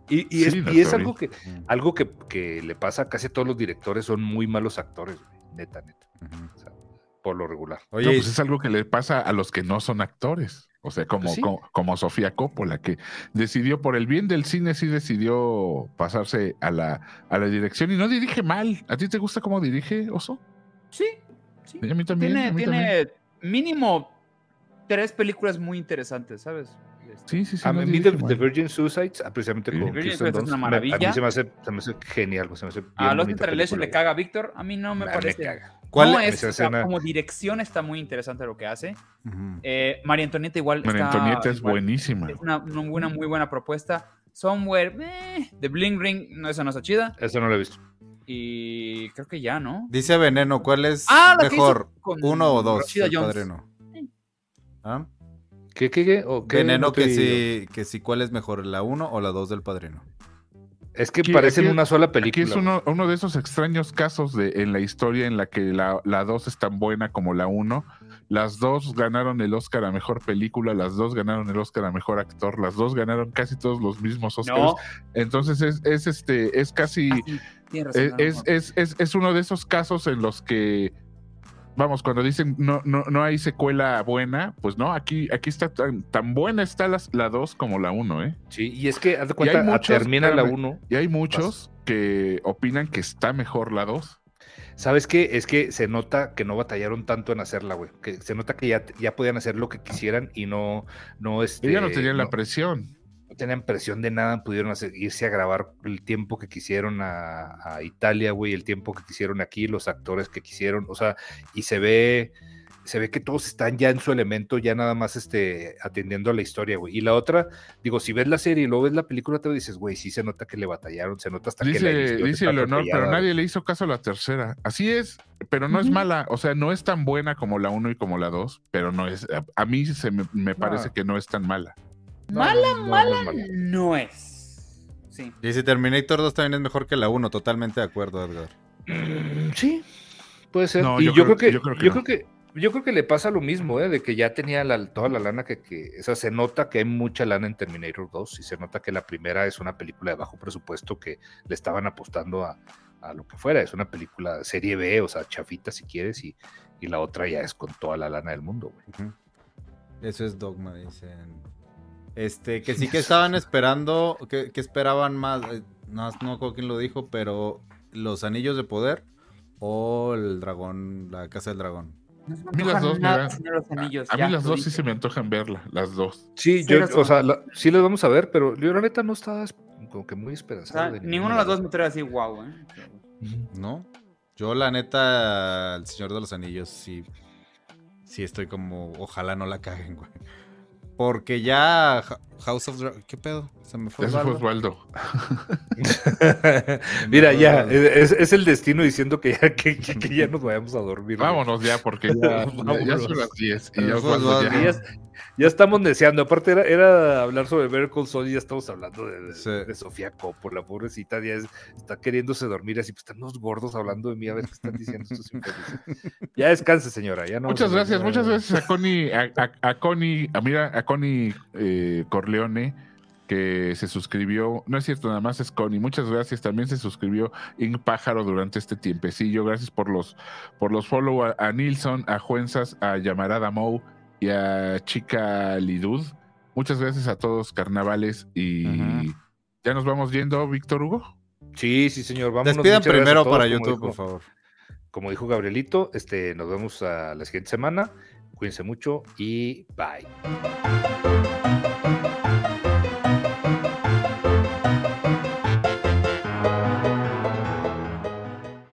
Y, y es, Sí, y es algo que, algo que, que le pasa a casi todos los directores, son muy malos actores, güey. neta, neta. O sea, por lo regular. Oye, No, pues es algo que le pasa a los que no son actores. O sea, como, Pues sí. como, como Sofía Coppola, que decidió, por el bien del cine, sí decidió pasarse a la, a la dirección y no dirige mal. ¿A ti te gusta cómo dirige, Oso? Sí, sí. A mí también. Tiene, a mí tiene mínimo tres películas muy interesantes, ¿sabes? Este, Sí, sí, sí. A no mí The, Virgin Suicides, ah, precisamente Sí. con The Virgin Suicides es una me- A mí maravilla. se me hace, se me hace genial, se me hace bien A Los película, le caga a Víctor. A mí no me. Ah, parece. caga. ¿Cuál no es? o sea, como dirección está muy interesante lo que hace. Ujú. Eh, María Antonieta igual María está Antonieta es igual. buenísima. Es una, muy buena propuesta. Somewhere, eh, The Bling Ring, no, esa no está chida. Eso no lo he visto. Y creo que ya, ¿no? Dice Veneno, ¿cuál es Ah, mejor? ¿Uno o dos? Rashida El padrino. ¿Ah? ¿Qué, qué, qué? ¿O qué? Veneno No que sí, que sí, ¿cuál es mejor? ¿La 1 o la 2 del padrino? Es que Aquí- parecen aquí- una sola Aquí película. es güey. uno, uno de esos extraños casos de, en la historia en la que la, la 2 es tan buena como la 1. Las dos ganaron el Oscar a Mejor Película, las dos ganaron el Oscar a Mejor Actor, las dos ganaron casi todos los mismos Oscars. No, Entonces es, es, este, es casi... ah, sí, tienes razón, Es, no, es, es, es- es uno de esos casos en los que, vamos, cuando dicen no, no, no hay secuela buena, pues no, aquí, aquí está tan, tan buena está la, la 2 como la 1, ¿eh? Sí, y es que, haz de Y cuenta, muchos, termina la espérame. 1. Y hay muchos que opinan que está mejor la 2. ¿Sabes qué? Es que se nota que no batallaron tanto en hacerla, güey. Que se nota que ya, ya podían hacer lo que quisieran y no, no, este, Ellos no tenían la presión. No tenían presión de nada, pudieron hacer- irse a grabar el tiempo que quisieron a, a Italia, güey, el tiempo que quisieron aquí, los actores que quisieron, o sea, y se ve, se ve que todos están ya en su elemento, ya nada más este, atendiendo a la historia, güey. Y la otra, digo, si ves la serie y luego ves la película, te dices, güey, sí se nota que le batallaron, se nota hasta que la Dice, edición dice Leonor, pero nadie le hizo caso a la tercera. Así es, pero no es mala. O sea, no es tan buena como la 1 y como la 2, pero no es. A, a mí se me, me parece que no es tan mala. No, Mala, no, mala no es. Sí. Dice Terminator 2 también es mejor que la 1, totalmente de acuerdo, Edgar. Mm, Sí, puede ser. No, y yo yo, creo- creo, que, yo creo que yo no. creo que yo creo que le pasa lo mismo, ¿eh? de que ya tenía la- toda la lana que, que, o sea, se nota que hay mucha lana en Terminator 2 y se nota que la primera es una película de bajo presupuesto que le estaban apostando a, a lo que fuera, es una película serie B, o sea, chafita si quieres, y, y la otra ya es con toda la lana del mundo, güey. Eso es dogma, dicen. Este, que sí que estaban esperando, que, que esperaban más, eh, no, no me acuerdo quién lo dijo, pero los anillos de poder o el dragón, la casa del dragón. No A mí las dos los anillos, A ya, mí las dos sí se me antojan verla, las dos. Sí, yo, o sea, la- sí las vamos a ver, pero yo la neta no estaba es- como que muy O esperanzado. sea, de ninguna de las dos me trae así, wow, ¿eh? ¿No? Yo la neta, el Señor de los Anillos, sí, sí estoy como, ojalá no la caguen, güey. Porque ya House of Dragon, ¿qué pedo? Se me fue. Eso fue Osvaldo. Mira, ya, es, es el destino diciendo que ya, que, ya nos vayamos a dormir. Vámonos ya, porque ya, ya- ya Vámonos. son las 10. Y Eso ya Osvaldo ya- estamos deseando. Aparte, era, era hablar sobre Call Saul y ya estamos hablando de, de- Sí. de Sofía Coppola, la pobrecita. Ya es- está queriéndose dormir así. Pues están los gordos hablando de mí a ver qué están diciendo estos infelices. Ya descanse, señora. Ya no Muchas gracias, muchas gracias a Connie, a, a- a Connie, a, mira, a Connie eh, Corleone, que se suscribió, no es cierto, nada más es Connie, muchas gracias, también se suscribió Ink Pájaro durante este tiempecillo, gracias por los, por los follow a, a Nilsson, a Juenzas, a Yamarada Mou y a Chica Lidud, muchas gracias a todos carnavales y ya nos vamos yendo, Víctor Hugo. Sí, sí, señor. Vámonos. Despidan primero todos, para YouTube, dijo- por favor. Como dijo Gabrielito, este, nos vemos a la siguiente semana. Cuídense mucho y bye.